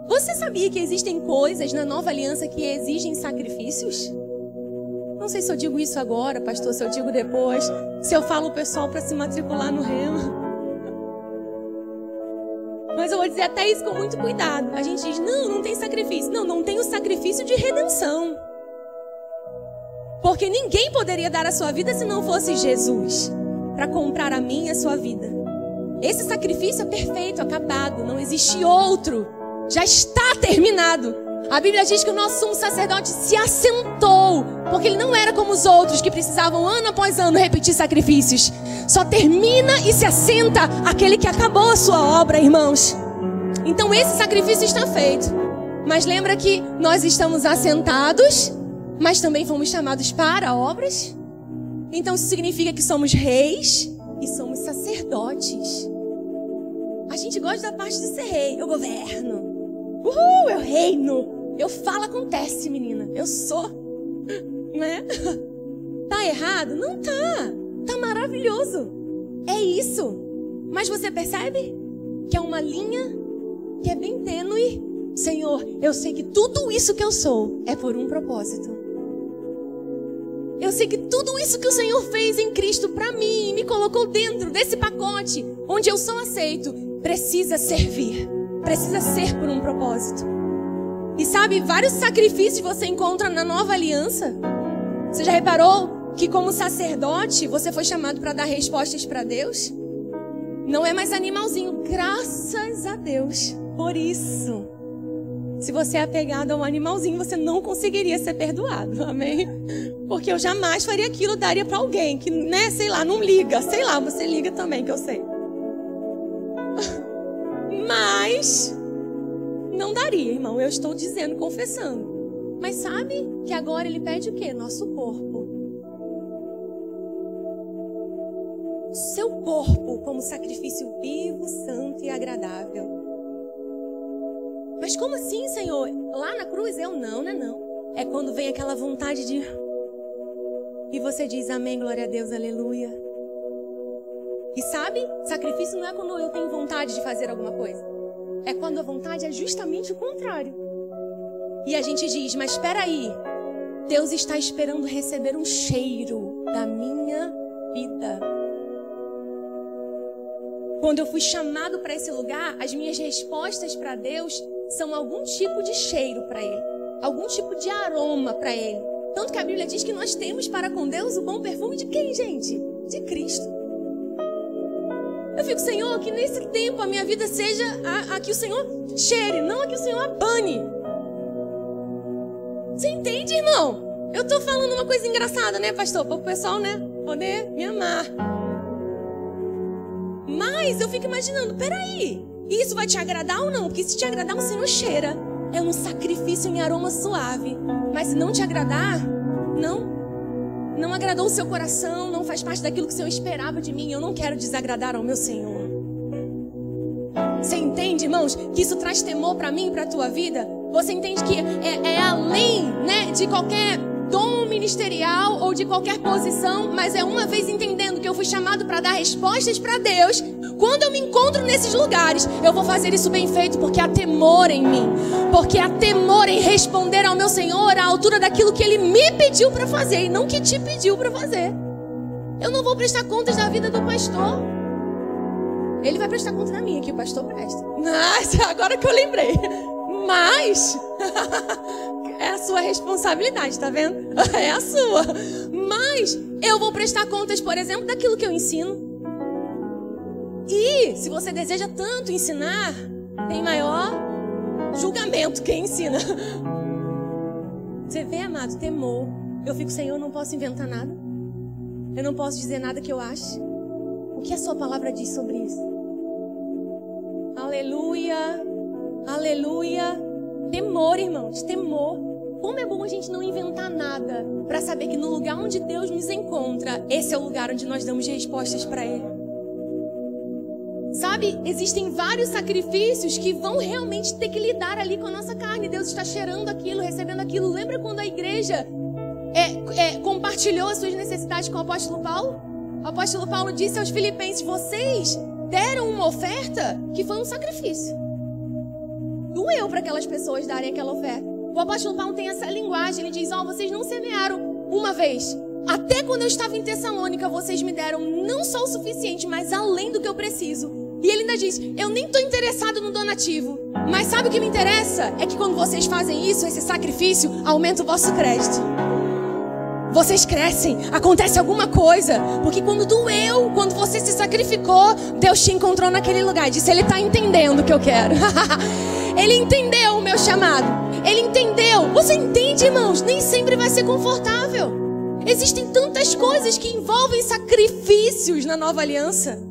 Speaker 2: Você sabia que existem coisas na nova aliança que exigem sacrifícios? Não sei se eu digo isso agora, pastor, se eu digo depois, se eu falo o pessoal para se matricular no remo. Mas eu vou dizer até isso com muito cuidado. A gente diz: não, não tem sacrifício. Não, não tem o sacrifício de redenção. Porque ninguém poderia dar a sua vida se não fosse Jesus para comprar a minha e a sua vida. Esse sacrifício é perfeito, acabado, não existe outro. Já está terminado. A Bíblia diz que o nosso sumo sacerdote se assentou, porque ele não era como os outros que precisavam ano após ano repetir sacrifícios. Só termina e se assenta aquele que acabou a sua obra, irmãos. Então esse sacrifício está feito. Mas lembra que nós estamos assentados, mas também fomos chamados para obras? Então isso significa que somos reis e somos sacerdotes. A gente gosta da parte de ser rei. Eu governo. Uhul, eu reino. Eu falo, acontece, menina. Eu sou. Né? Tá errado? Não tá. Tá maravilhoso. É isso. Mas você percebe que é uma linha que é bem tênue. Senhor, eu sei que tudo isso que eu sou é por um propósito. Eu sei que tudo isso que o Senhor fez em Cristo para mim, me colocou dentro desse pacote, onde eu sou aceito, precisa servir, precisa ser por um propósito. E sabe, vários sacrifícios você encontra na nova aliança. Você já reparou que, como sacerdote, você foi chamado para dar respostas para Deus? Não é mais animalzinho, graças a Deus por isso. Se você é apegado a um animalzinho, você não conseguiria ser perdoado, amém? Porque eu jamais faria aquilo, daria para alguém que, né, sei lá, não liga. Sei lá, você liga também, que eu sei. Mas não daria, irmão. Eu estou dizendo, confessando. Mas sabe que agora ele pede o quê? Nosso corpo. Seu corpo como sacrifício vivo, santo e agradável mas como assim, Senhor? Lá na cruz eu não, não é não. É quando vem aquela vontade de. E você diz amém, glória a Deus, aleluia. E sabe, sacrifício não é quando eu tenho vontade de fazer alguma coisa. É quando a vontade é justamente o contrário. E a gente diz, mas espera aí. Deus está esperando receber um cheiro da minha vida. Quando eu fui chamado para esse lugar, as minhas respostas para Deus são algum tipo de cheiro para Ele, algum tipo de aroma para Ele. Tanto que a Bíblia diz que nós temos para com Deus o bom perfume de quem, gente? De Cristo. Eu fico, Senhor, que nesse tempo a minha vida seja a, a que o Senhor cheire, não a que o Senhor abane. irmão, eu tô falando uma coisa engraçada, né, pastor? Para o pessoal, né, poder me amar. Mas eu fico imaginando, peraí, isso vai te agradar ou não? Porque se te agradar, você não cheira. É um sacrifício em aroma suave. Mas se não te agradar, não. Não agradou o seu coração, não faz parte daquilo que o Senhor esperava de mim. Eu não quero desagradar ao meu Senhor. Você entende, irmãos, que isso traz temor para mim e para a tua vida? Você entende que é, é além né, de qualquer dom ministerial ou de qualquer posição, mas é uma vez entendendo que eu fui chamado para dar respostas para Deus. Quando eu me encontro nesses lugares, eu vou fazer isso bem feito, porque há temor em mim, porque há temor em responder ao meu Senhor à altura daquilo que Ele me pediu para fazer e não que te pediu para fazer. Eu não vou prestar contas da vida do pastor. Ele vai prestar conta da minha, que o pastor presta. Mas agora que eu lembrei. Mas é a sua responsabilidade, tá vendo? É a sua. Mas eu vou prestar contas, por exemplo, daquilo que eu ensino. E se você deseja tanto ensinar, tem maior julgamento quem ensina. Você vê, amado, temor. Eu fico, Senhor, eu não posso inventar nada. Eu não posso dizer nada que eu ache. O que a sua palavra diz sobre isso? Aleluia. Aleluia. Temor, irmãos, temor. Como é bom a gente não inventar nada para saber que no lugar onde Deus nos encontra, esse é o lugar onde nós damos respostas para Ele. Sabe, existem vários sacrifícios que vão realmente ter que lidar ali com a nossa carne. Deus está cheirando aquilo, recebendo aquilo. Lembra quando a igreja é, é, compartilhou as suas necessidades com o apóstolo Paulo? O apóstolo Paulo disse aos filipenses: Vocês deram uma oferta que foi um sacrifício. Doeu para aquelas pessoas darem aquela oferta. O apóstolo Paulo tem essa linguagem, ele diz: Ó, oh, vocês não semearam uma vez. Até quando eu estava em Tessalônica, vocês me deram não só o suficiente, mas além do que eu preciso. E ele ainda diz: Eu nem estou interessado no donativo. Mas sabe o que me interessa? É que quando vocês fazem isso, esse sacrifício, aumenta o vosso crédito. Vocês crescem, acontece alguma coisa. Porque quando doeu, quando você se sacrificou, Deus te encontrou naquele lugar. Disse: Ele está entendendo o que eu quero. Ele entendeu o meu chamado. Ele entendeu. Você entende, irmãos? Nem sempre vai ser confortável. Existem tantas coisas que envolvem sacrifícios na nova aliança.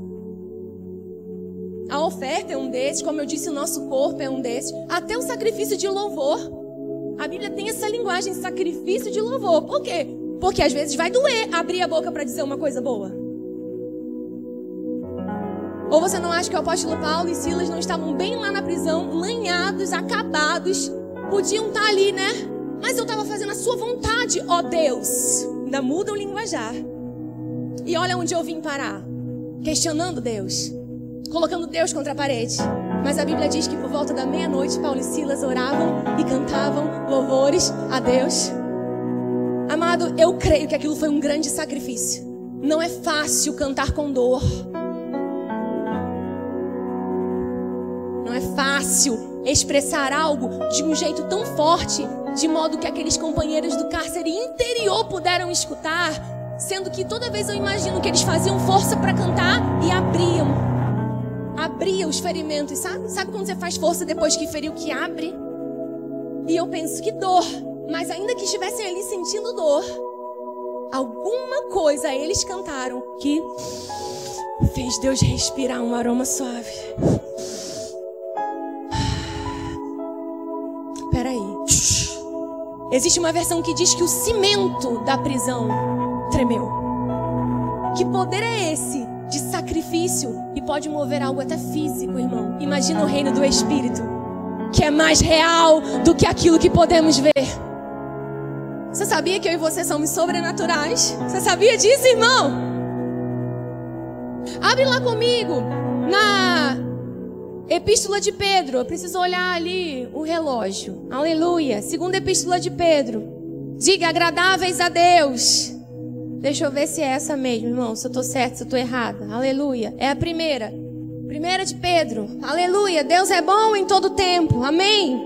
Speaker 2: Oferta é um desses, como eu disse, o nosso corpo é um desses. Até o sacrifício de louvor. A Bíblia tem essa linguagem, sacrifício de louvor. Por quê? Porque às vezes vai doer abrir a boca para dizer uma coisa boa. Ou você não acha que o apóstolo Paulo e Silas não estavam bem lá na prisão, lanhados, acabados, podiam estar ali, né? Mas eu estava fazendo a sua vontade, ó Deus. Ainda muda o linguajar. E olha onde eu vim parar. Questionando Deus. Colocando Deus contra a parede. Mas a Bíblia diz que por volta da meia-noite, Paulo e Silas oravam e cantavam louvores a Deus. Amado, eu creio que aquilo foi um grande sacrifício. Não é fácil cantar com dor. é fácil expressar algo de um jeito tão forte, de modo que aqueles companheiros do cárcere interior puderam escutar, sendo que toda vez eu imagino que eles faziam força para cantar e abriam. Abria os ferimentos, sabe? Sabe quando você faz força depois que feriu que abre? E eu penso que dor, mas ainda que estivessem ali sentindo dor, alguma coisa eles cantaram que fez Deus respirar um aroma suave. Existe uma versão que diz que o cimento da prisão tremeu. Que poder é esse sacrifício e pode mover algo até físico, irmão? Imagina o reino do Espírito, que é mais real do que aquilo que podemos ver. Você sabia que eu e você somos sobrenaturais? Você sabia disso, irmão? Abre lá comigo na Epístola de Pedro, eu preciso olhar ali o relógio. Aleluia. Segunda Epístola de Pedro. Diga agradáveis a Deus. Deixa eu ver se é essa mesmo, irmão. Se eu estou certo, se eu estou errada. Aleluia. É a primeira. Primeira de Pedro. Aleluia. Deus é bom em todo tempo. Amém.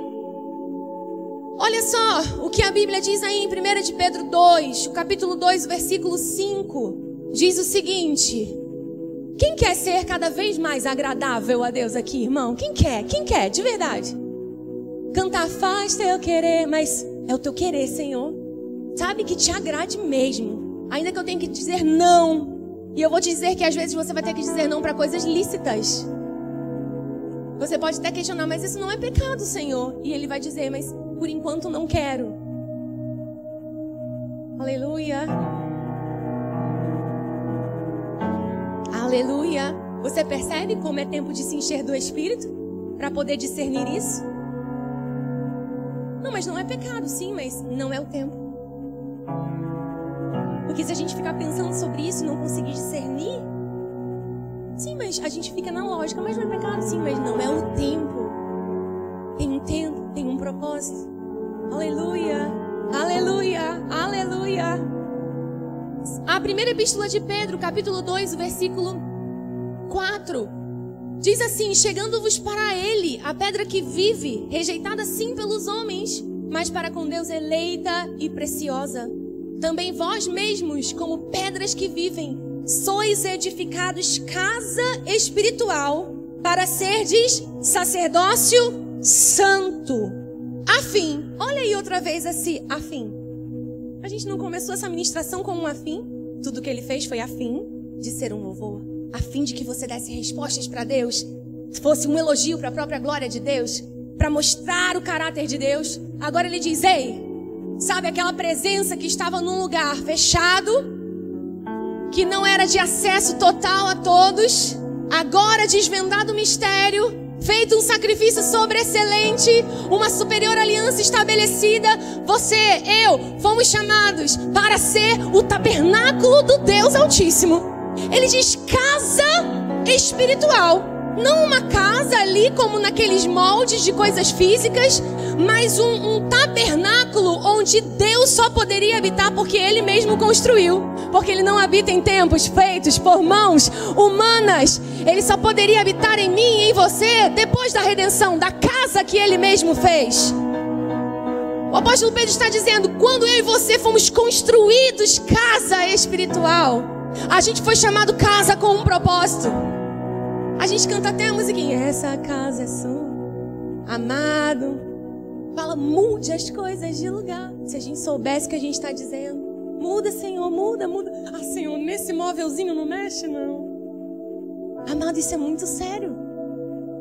Speaker 2: Olha só o que a Bíblia diz aí em 1 de Pedro 2, o capítulo 2, versículo 5. Diz o seguinte: quem quer ser cada vez mais agradável a Deus aqui, irmão? Quem quer? Quem quer? De verdade. Cantar faz teu querer, mas é o teu querer, Senhor. sabe, que te agrade mesmo. Ainda que eu tenha que dizer não. E eu vou te dizer que às vezes você vai ter que dizer não para coisas lícitas. Você pode até questionar, mas isso não é pecado, Senhor. E ele vai dizer, mas por enquanto não quero. Aleluia. Aleluia. Você percebe como é tempo de se encher do Espírito? Para poder discernir isso? Não, mas não é pecado, sim, mas não é o tempo. Porque se a gente ficar pensando sobre isso e não conseguir discernir, sim, mas a gente fica na lógica, mas não é pecado, sim, mas não é o tempo. Tem um tempo, tem um propósito. Aleluia, aleluia, aleluia. A primeira epístola de Pedro, capítulo 2, versículo 4. Diz assim: Chegando-vos para ele, a pedra que vive, rejeitada sim pelos homens, mas para com Deus eleita e preciosa. Também vós mesmos, como pedras que vivem, sois edificados casa espiritual, para serdes sacerdócio santo. Afim, olha aí outra vez esse afim. A gente não começou essa ministração com um afim? Tudo que ele fez foi afim de ser um louvor a fim de que você desse respostas para Deus, fosse um elogio para a própria glória de Deus, para mostrar o caráter de Deus. Agora ele diz: Ei, sabe aquela presença que estava num lugar fechado, que não era de acesso total a todos, agora desvendado o mistério, feito um sacrifício sobreexcelente, uma superior aliança estabelecida, você, eu, fomos chamados para ser o tabernáculo do Deus Altíssimo. Ele diz casa espiritual. Não uma casa ali como naqueles moldes de coisas físicas, mas um, um, tabernáculo onde Deus só poderia habitar porque Ele mesmo construiu. Porque Ele não habita em tempos feitos por mãos humanas. Ele só poderia habitar em mim e em você depois da redenção, da casa que Ele mesmo fez. O apóstolo Pedro está dizendo: quando eu e você fomos construídos casa espiritual. A gente foi chamado casa com um propósito. A gente canta até a musiquinha. Essa casa é sua, amado. Fala, mude as coisas de lugar. Se a gente soubesse o que a gente está dizendo. Muda, Senhor, muda, muda. Ah, Senhor, nesse móvelzinho não mexe, não. Amado, isso é muito sério.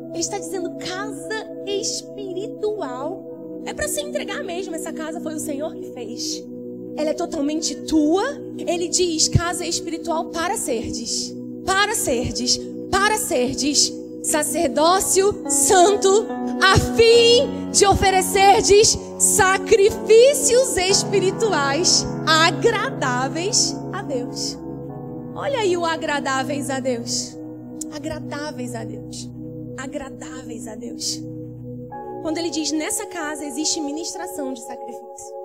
Speaker 2: Ele está dizendo casa espiritual. É para se entregar mesmo. Essa casa foi o Senhor que fez ela é totalmente tua. Ele diz: casa espiritual para serdes, para serdes, para serdes sacerdócio santo, a fim de oferecerdes sacrifícios espirituais agradáveis a Deus. Olha aí o agradáveis a Deus. Agradáveis a Deus. Agradáveis a Deus. Quando ele diz nessa casa existe ministração de sacrifício.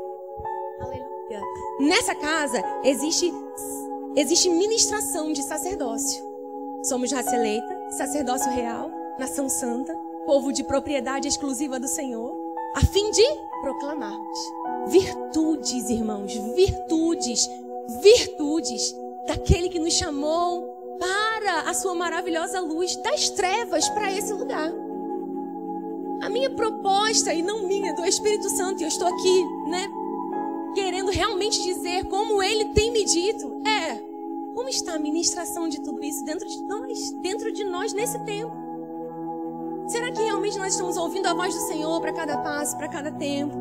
Speaker 2: Nessa casa existe, existe ministração de sacerdócio. Somos raça eleita, sacerdócio real, nação santa, povo de propriedade exclusiva do Senhor, a fim de proclamarmos virtudes, irmãos, virtudes, virtudes daquele que nos chamou para a sua maravilhosa luz das trevas para esse lugar. A minha proposta, e não minha, do Espírito Santo, e eu estou aqui, né, querendo realmente dizer como ele tem me dito. É, como está a ministração de tudo isso dentro de nós, dentro de nós nesse tempo? Será que realmente nós estamos ouvindo a voz do Senhor para cada passo, para cada tempo,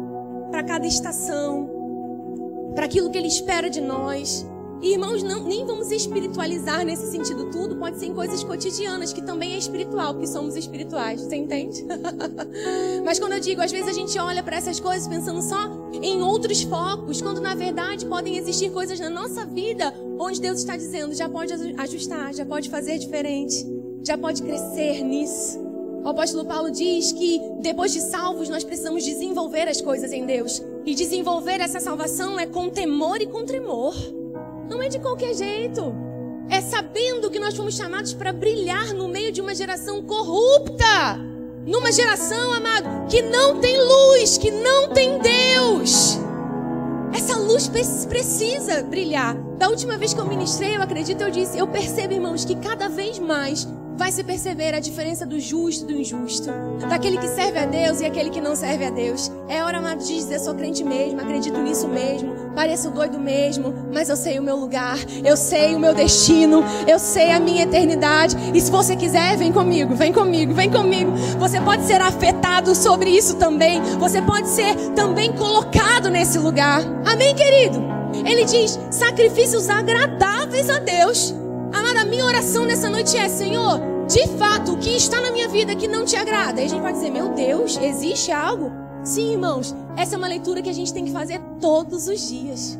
Speaker 2: para cada estação, para aquilo que Ele espera de nós? E, irmãos, não, nem vamos espiritualizar nesse sentido tudo, pode ser em coisas cotidianas, que também é espiritual, porque somos espirituais, você entende? Mas quando eu digo, às vezes a gente olha para essas coisas pensando só em outros focos, quando na verdade podem existir coisas na nossa vida onde Deus está dizendo, já pode ajustar, já pode fazer diferente, já pode crescer nisso. O apóstolo Paulo diz que depois de salvos nós precisamos desenvolver as coisas em Deus. E desenvolver essa salvação é com temor e com tremor. Não é de qualquer jeito. É sabendo que nós fomos chamados para brilhar no meio de uma geração corrupta. Numa geração, amado, que não tem luz, que não tem Deus. Essa luz precisa brilhar. Da última vez que eu ministrei, eu acredito, eu disse, eu percebo, irmãos, que cada vez mais vai se perceber a diferença do justo e do injusto, daquele que serve a Deus e aquele que não serve a Deus. É hora, amado, de dizer: sou crente mesmo, acredito nisso mesmo, pareço doido mesmo, mas eu sei o meu lugar, eu sei o meu destino, eu sei a minha eternidade. E se você quiser, vem comigo, vem comigo, vem comigo. Você pode ser afetado sobre isso também, você pode ser também colocado nesse lugar. Amém, querido? Ele diz: sacrifícios agradáveis a Deus. Amada, a minha oração nessa noite é: Senhor, de fato, o que está na minha vida que não te agrada? E a gente pode dizer: Meu Deus, existe algo? Sim, irmãos, essa é uma leitura que a gente tem que fazer todos os dias.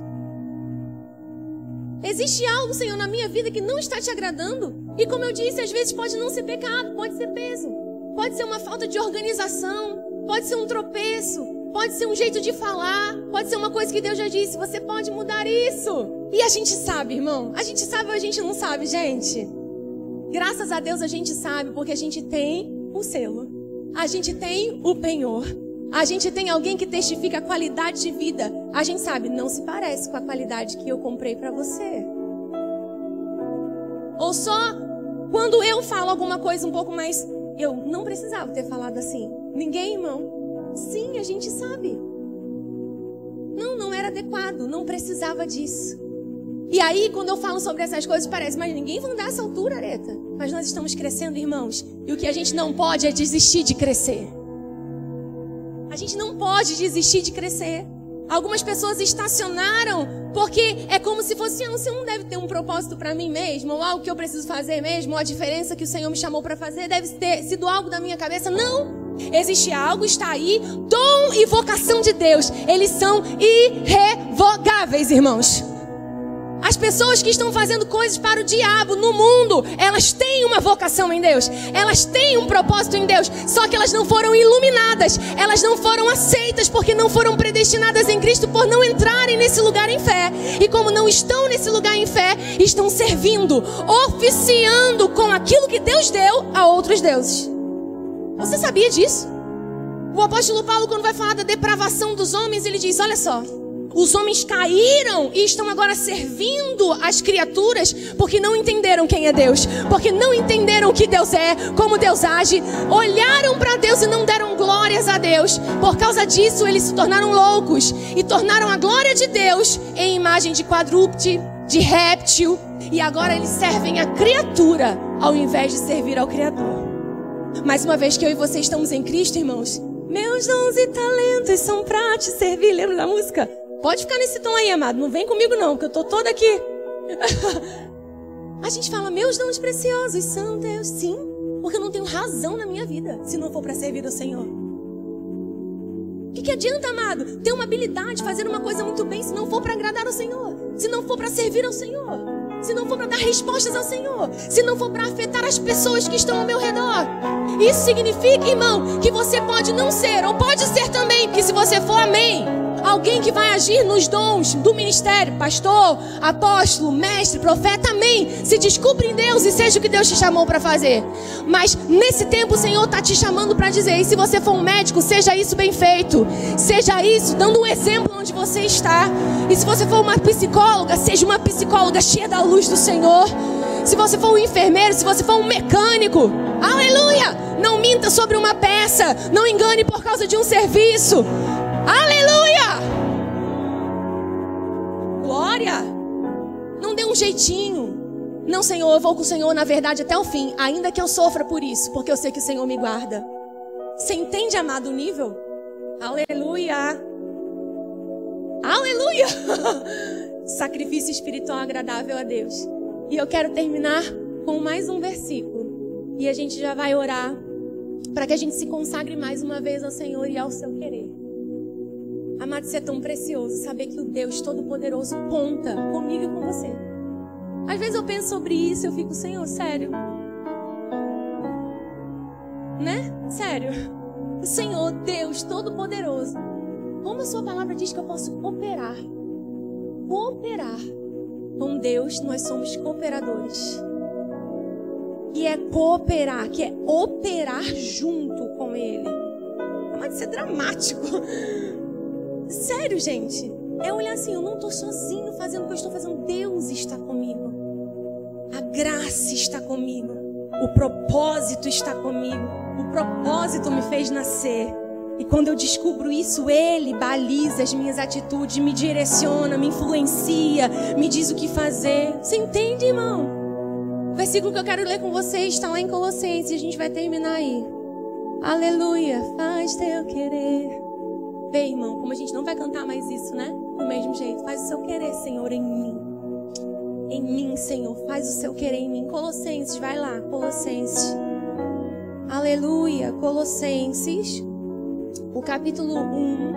Speaker 2: Existe algo, Senhor, na minha vida que não está te agradando? E como eu disse, às vezes pode não ser pecado, pode ser peso, pode ser uma falta de organização, pode ser um tropeço, pode ser um jeito de falar, pode ser uma coisa que Deus já disse, você pode mudar isso. E a gente sabe, irmão. A gente sabe ou a gente não sabe, gente? Graças a Deus a gente sabe, porque a gente tem o selo. A gente tem o penhor. A gente tem alguém que testifica a qualidade de vida. A gente sabe, não se parece com a qualidade que eu comprei para você. Ou só quando eu falo alguma coisa um pouco mais. Eu não precisava ter falado assim. Ninguém, irmão. Sim, a gente sabe. Não, não era adequado. Não precisava disso. E aí, quando eu falo sobre essas coisas, parece, mas ninguém vai dar essa altura, Areta. Mas nós estamos crescendo, irmãos. E o que a gente não pode é desistir de crescer. A gente não pode desistir de crescer. Algumas pessoas estacionaram porque é como se fosse, ah, você não deve ter um propósito para mim mesmo, ou algo que eu preciso fazer mesmo, ou a diferença que o Senhor me chamou para fazer deve ter sido algo da minha cabeça. Não! Existe algo, está aí. Dom e vocação de Deus, eles são irrevogáveis, irmãos. As pessoas que estão fazendo coisas para o diabo no mundo, elas têm uma vocação em Deus, elas têm um propósito em Deus, só que elas não foram iluminadas, elas não foram aceitas porque não foram predestinadas em Cristo por não entrarem nesse lugar em fé. E como não estão nesse lugar em fé, estão servindo, oficiando com aquilo que Deus deu a outros deuses. Você sabia disso? O apóstolo Paulo, quando vai falar da depravação dos homens, ele diz: Olha só, os homens caíram e estão agora servindo as criaturas porque não entenderam quem é Deus, porque não entenderam o que Deus é, como Deus age, olharam para Deus e não deram glórias a Deus. Por causa disso, eles se tornaram loucos e tornaram a glória de Deus em imagem de quadrúpede, de réptil, e agora eles servem a criatura ao invés de servir ao Criador. Mais uma vez que eu e você estamos em Cristo, irmãos, meus dons e talentos são para te servir. Lembra da música? Pode ficar nesse tom aí, amado. Não vem comigo, não, que eu tô toda aqui. A gente fala, meus dons preciosos são Deus. Sim, porque eu não tenho razão na minha vida se não for para servir ao Senhor. O que, que adianta, amado, ter uma habilidade, fazer uma coisa muito bem, se não for para agradar ao Senhor? Se não for para servir ao Senhor? Se não for para dar respostas ao Senhor? Se não for para afetar as pessoas que estão ao meu redor? Isso significa, irmão, que você pode não ser, ou pode ser também, porque se você for, amém alguém que vai agir nos dons do ministério, pastor, apóstolo, mestre, profeta, amém. Se descubra em Deus e seja o que Deus te chamou para fazer. Mas nesse tempo o Senhor está te chamando para dizer: e se você for um médico, seja isso bem feito, seja isso dando um exemplo onde você está. E se você for uma psicóloga, seja uma psicóloga cheia da luz do Senhor. Se você for um enfermeiro, se você for um mecânico, aleluia! Não minta sobre uma peça, não engane por causa de um serviço. Aleluia! Não, Senhor, eu vou com o Senhor na verdade até o fim, ainda que eu sofra por isso, porque eu sei que o Senhor me guarda. Você entende, amado, o nível? Aleluia! Aleluia! Sacrifício espiritual agradável a Deus. E eu quero terminar com mais um versículo. E a gente já vai orar para que a gente se consagre mais uma vez ao Senhor e ao seu querer. Amado, isso é tão precioso saber que o Deus Todo-Poderoso conta comigo e com você. Às vezes eu penso sobre isso e eu fico, Senhor, sério. Né? Sério. O Senhor, Deus Todo-Poderoso. Como a sua palavra diz que eu posso cooperar. Cooperar. Com Deus, nós somos cooperadores. E é cooperar, que é operar junto com Ele. Pode ser dramático. Sério, gente. É olhar assim, eu não estou sozinho fazendo o que eu estou fazendo. Deus está comigo. Graça está comigo. O propósito está comigo. O propósito me fez nascer. E quando eu descubro isso, Ele baliza as minhas atitudes, me direciona, me influencia, me diz o que fazer. Você entende, irmão? O versículo que eu quero ler com vocês está lá em Colossenses e a gente vai terminar aí. Aleluia, faz teu querer. Vê, irmão, como a gente não vai cantar mais isso, né? Do mesmo jeito. Faz o seu querer, Senhor, em mim. Em mim, Senhor. Faz o seu querer em mim. Colossenses, vai lá, Colossenses. Aleluia, Colossenses o capítulo 1.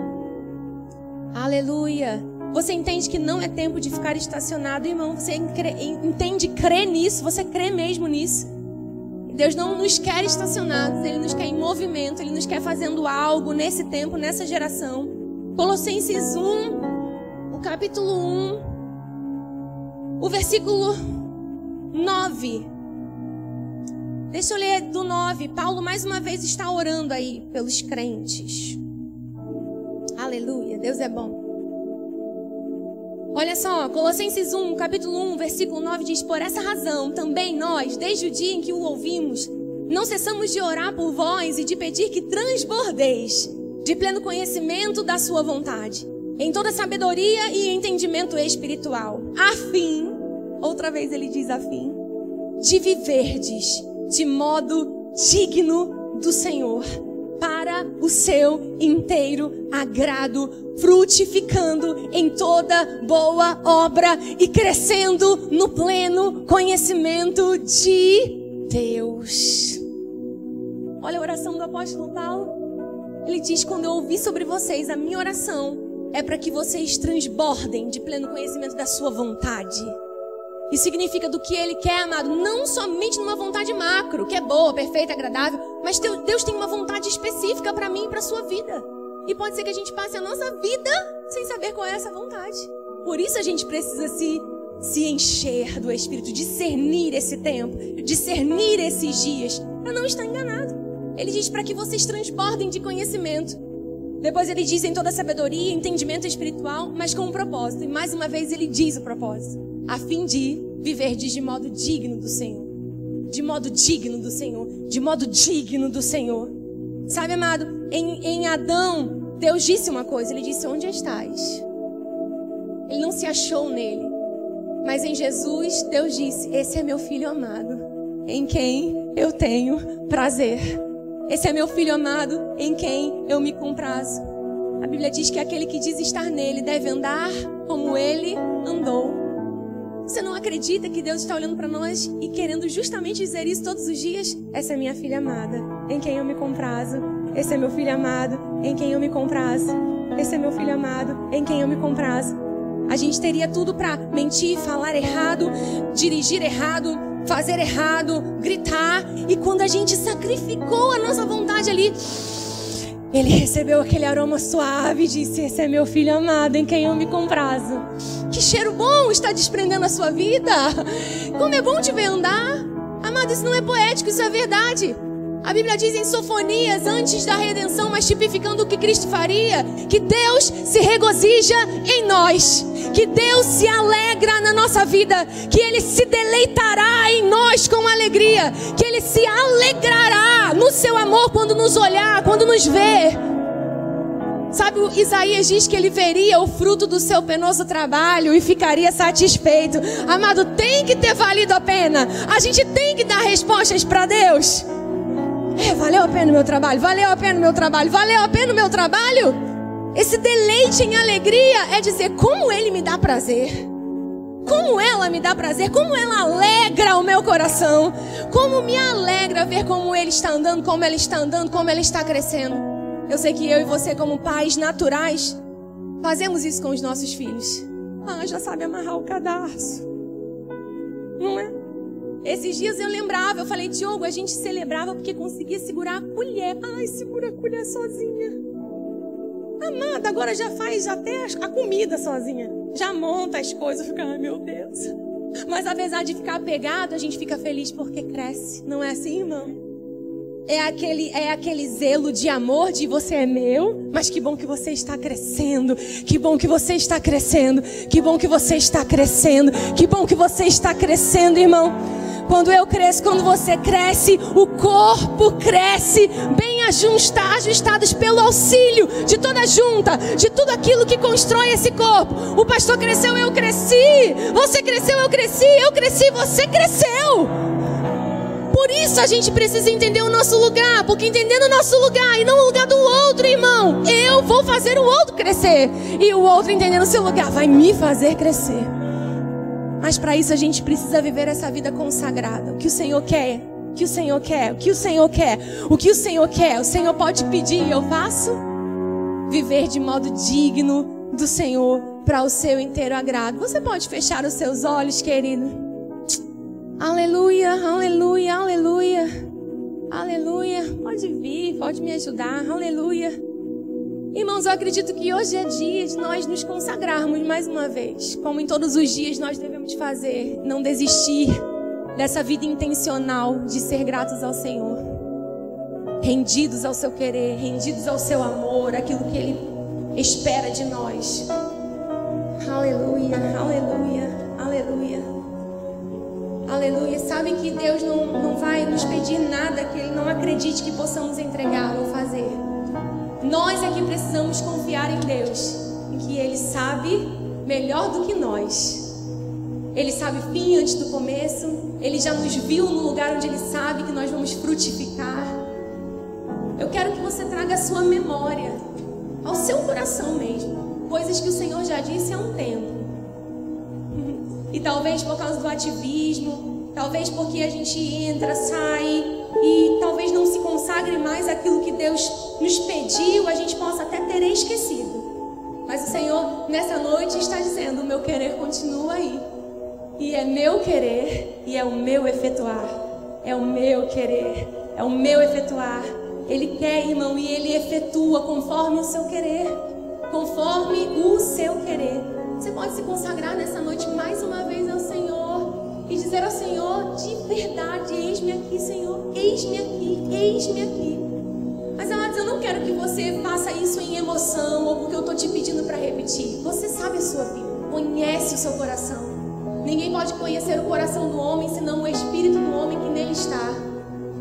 Speaker 2: Aleluia. Você entende que não é tempo de ficar estacionado, irmão? Você entende, crê nisso? Você crê mesmo nisso? Deus não nos quer estacionados, Ele nos quer em movimento, Ele nos quer fazendo algo nesse tempo, nessa geração. Colossenses 1, o capítulo 1, o versículo 9. Deixa eu ler do 9. Paulo mais uma vez está orando aí pelos crentes. Aleluia, Deus é bom. Olha só, Colossenses 1, capítulo 1, versículo 9 diz: Por essa razão, também nós, desde o dia em que o ouvimos, não cessamos de orar por vós e de pedir que transbordeis de pleno conhecimento da Sua vontade, em toda sabedoria e entendimento espiritual, a fim, outra vez ele diz a fim, de viverdes de modo digno do Senhor, para o seu inteiro agrado, frutificando em toda boa obra e crescendo no pleno conhecimento de Deus. Olha a oração do apóstolo Paulo. Ele diz: Quando eu ouvi sobre vocês, a minha oração é para que vocês transbordem de pleno conhecimento da sua vontade e significa do que Ele quer, amado, não somente numa vontade macro, que é boa, perfeita, agradável, mas Deus tem uma vontade específica para mim e para sua vida. E pode ser que a gente passe a nossa vida sem saber qual é essa vontade. Por isso a gente precisa se se encher do Espírito, discernir esse tempo, discernir esses dias, para não estar enganado. Ele diz para que vocês transbordem de conhecimento. Depois ele diz em toda sabedoria, entendimento espiritual, mas com um propósito. E mais uma vez ele diz o propósito a fim de viver de modo digno do Senhor. De modo digno do Senhor. De modo digno do Senhor. Sabe, amado, em, em Adão, Deus disse uma coisa: Ele disse: Onde estás? Ele não se achou nele. Mas em Jesus, Deus disse: Esse é meu filho amado, em quem eu tenho prazer. Esse é meu filho amado, em quem eu me comprazo. A Bíblia diz que aquele que diz estar nele deve andar como ele andou. Você não acredita que Deus está olhando para nós e querendo justamente dizer isso todos os dias? Essa é minha filha amada, em quem eu me comprazo. Esse é meu filho amado, em quem eu me comprazo. Esse é meu filho amado, em quem eu me comprazo. A gente teria tudo para mentir, falar errado, dirigir errado, fazer errado, gritar. E quando a gente sacrificou a nossa vontade ali, ele recebeu aquele aroma suave e disse: Esse é meu filho amado em quem eu me comprazo. Que cheiro bom está desprendendo a sua vida. Como é bom te ver andar. Amado, isso não é poético, isso é verdade. A Bíblia diz em Sofonias, antes da redenção, mas tipificando o que Cristo faria, que Deus se regozija em nós, que Deus se alegra na nossa vida, que Ele se deleitará em nós com alegria, que Ele se alegrará no seu amor quando nos olhar, quando nos ver. Sabe, Isaías diz que ele veria o fruto do seu penoso trabalho e ficaria satisfeito. Amado, tem que ter valido a pena. A gente tem que dar respostas para Deus. É, valeu a pena o meu trabalho, valeu a pena o meu trabalho, valeu a pena o meu trabalho. Esse deleite em alegria é dizer como ele me dá prazer. Como ela me dá prazer, como ela alegra o meu coração, como me alegra ver como ele está andando, como ela está andando, como ela está crescendo. Eu sei que eu e você, como pais naturais, fazemos isso com os nossos filhos. Ah, já sabe amarrar o cadarço. Esses dias eu lembrava, eu falei, Diogo, a gente celebrava porque conseguia segurar a colher. Ai, segura a colher sozinha. Amada, agora já faz até a comida sozinha. Já monta as coisas, fica, ai meu Deus. Mas apesar de ficar apegado, a gente fica feliz porque cresce. Não é assim, irmão? É aquele, é aquele zelo de amor de você é meu, mas que bom que você está crescendo. Que bom que você está crescendo. Que bom que você está crescendo. Que bom que você está crescendo, irmão. Quando eu cresço, quando você cresce, o corpo cresce bem ajustado, ajustados pelo auxílio de toda junta, de tudo aquilo que constrói esse corpo. O pastor cresceu, eu cresci. Você cresceu, eu cresci. Eu cresci, você cresceu. Por isso a gente precisa entender o nosso lugar, porque entendendo o nosso lugar e não o lugar do outro, irmão, eu vou fazer o outro crescer. E o outro entendendo o seu lugar vai me fazer crescer. Mas para isso a gente precisa viver essa vida consagrada. O que o Senhor quer? O que o Senhor quer? O que o Senhor quer? O que o Senhor quer? O Senhor pode pedir e eu faço? Viver de modo digno do Senhor para o seu inteiro agrado. Você pode fechar os seus olhos, querido? Aleluia, aleluia, aleluia. Aleluia. Pode vir, pode me ajudar. Aleluia. Irmãos, eu acredito que hoje é dia de nós nos consagrarmos mais uma vez, como em todos os dias nós devemos fazer, não desistir dessa vida intencional de ser gratos ao Senhor, rendidos ao seu querer, rendidos ao seu amor, aquilo que Ele espera de nós. Aleluia, aleluia, aleluia. Aleluia. Sabe que Deus não, não vai nos pedir nada que Ele não acredite que possamos fazer. Nós é que precisamos confiar em Deus, em que Ele sabe melhor do que nós. Ele sabe fim antes do começo. Ele já nos viu no lugar onde Ele sabe que nós vamos frutificar. Eu quero que você traga a sua memória, ao seu coração mesmo, coisas que o Senhor já disse há um tempo. E talvez por causa do ativismo, talvez porque a gente entra, sai, e talvez não se consagre mais aquilo que Deus nos pediu, a gente possa até ter esquecido. Mas o Senhor, nessa noite, está dizendo: o meu querer continua aí. E é meu querer e é o meu efetuar. É o meu querer, é o meu efetuar. Ele quer, irmão, e ele efetua conforme o seu querer. Conforme o seu querer. Você pode se consagrar nessa noite mais uma vez e dizer ao Senhor, de verdade, eis-me aqui, Senhor, eis-me aqui, eis-me aqui. Mas, amados, eu não quero que você faça isso em emoção ou porque eu estou te pedindo para repetir. Você sabe a sua vida, conhece o seu coração. Ninguém pode conhecer o coração do homem senão o espírito do homem que nele está.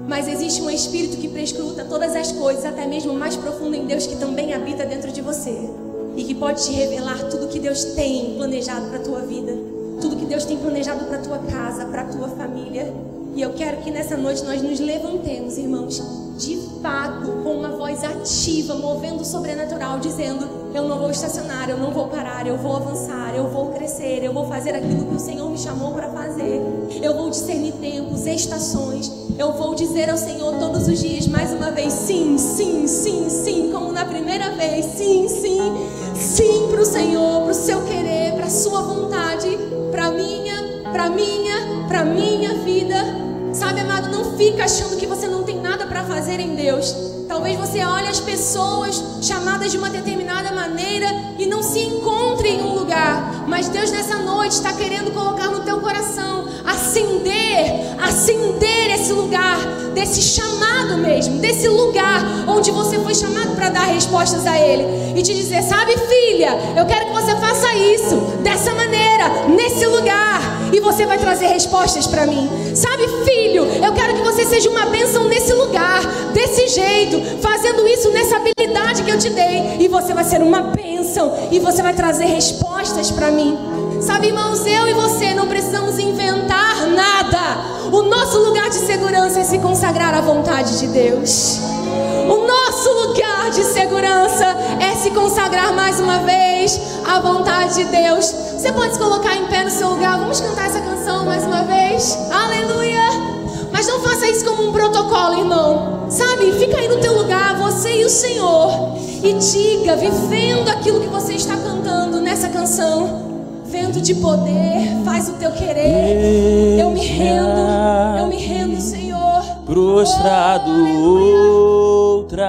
Speaker 2: Mas existe um espírito que prescruta todas as coisas, até mesmo mais profundo em Deus, que também habita dentro de você e que pode te revelar tudo que Deus tem planejado para a tua vida tudo que Deus tem planejado para tua casa, para tua família. E eu quero que nessa noite nós nos levantemos, irmãos, de fato, com uma voz ativa, movendo o sobrenatural, dizendo: Eu não vou estacionar, eu não vou parar, eu vou avançar, eu vou crescer, eu vou fazer aquilo que o Senhor me chamou para fazer. Eu vou discernir tempos, estações. Eu vou dizer ao Senhor todos os dias, mais uma vez: Sim, sim, sim, sim, como na primeira vez. Sim, sim, sim para o Senhor, para o seu querer, para a sua vontade para minha, para minha, para minha vida. Sabe, amado, não fica achando que você não tem nada para fazer em Deus. Talvez você olhe as pessoas chamadas de uma determinada maneira e não se encontre em um lugar. Mas Deus nessa noite está querendo colocar no teu coração, acender, acender esse lugar, desse chamado mesmo, desse lugar onde você foi chamado para dar respostas a Ele. E te dizer, sabe, filha, eu quero que você faça isso, dessa maneira, nesse lugar. E você vai trazer respostas para mim. Sabe, filho, eu quero que você seja uma bênção nesse lugar, desse jeito, fazendo isso nessa habilidade que eu te dei. E você vai ser uma bênção. E você vai trazer respostas para mim. Sabe, irmãos, eu e você não precisamos inventar nada. O nosso lugar de segurança é se consagrar à vontade de Deus. O nosso lugar de segurança é se consagrar mais uma vez à vontade de Deus. Você pode se colocar em pé no seu lugar. Vamos cantar essa canção mais uma vez. Aleluia. Mas não faça isso como um protocolo, irmão. Sabe? Fica aí no teu lugar, você e o Senhor. E diga, vivendo aquilo que você está cantando nessa canção. Vento de poder, faz o teu querer. Eu me rendo, eu me rendo, Senhor.
Speaker 3: Prostrado outra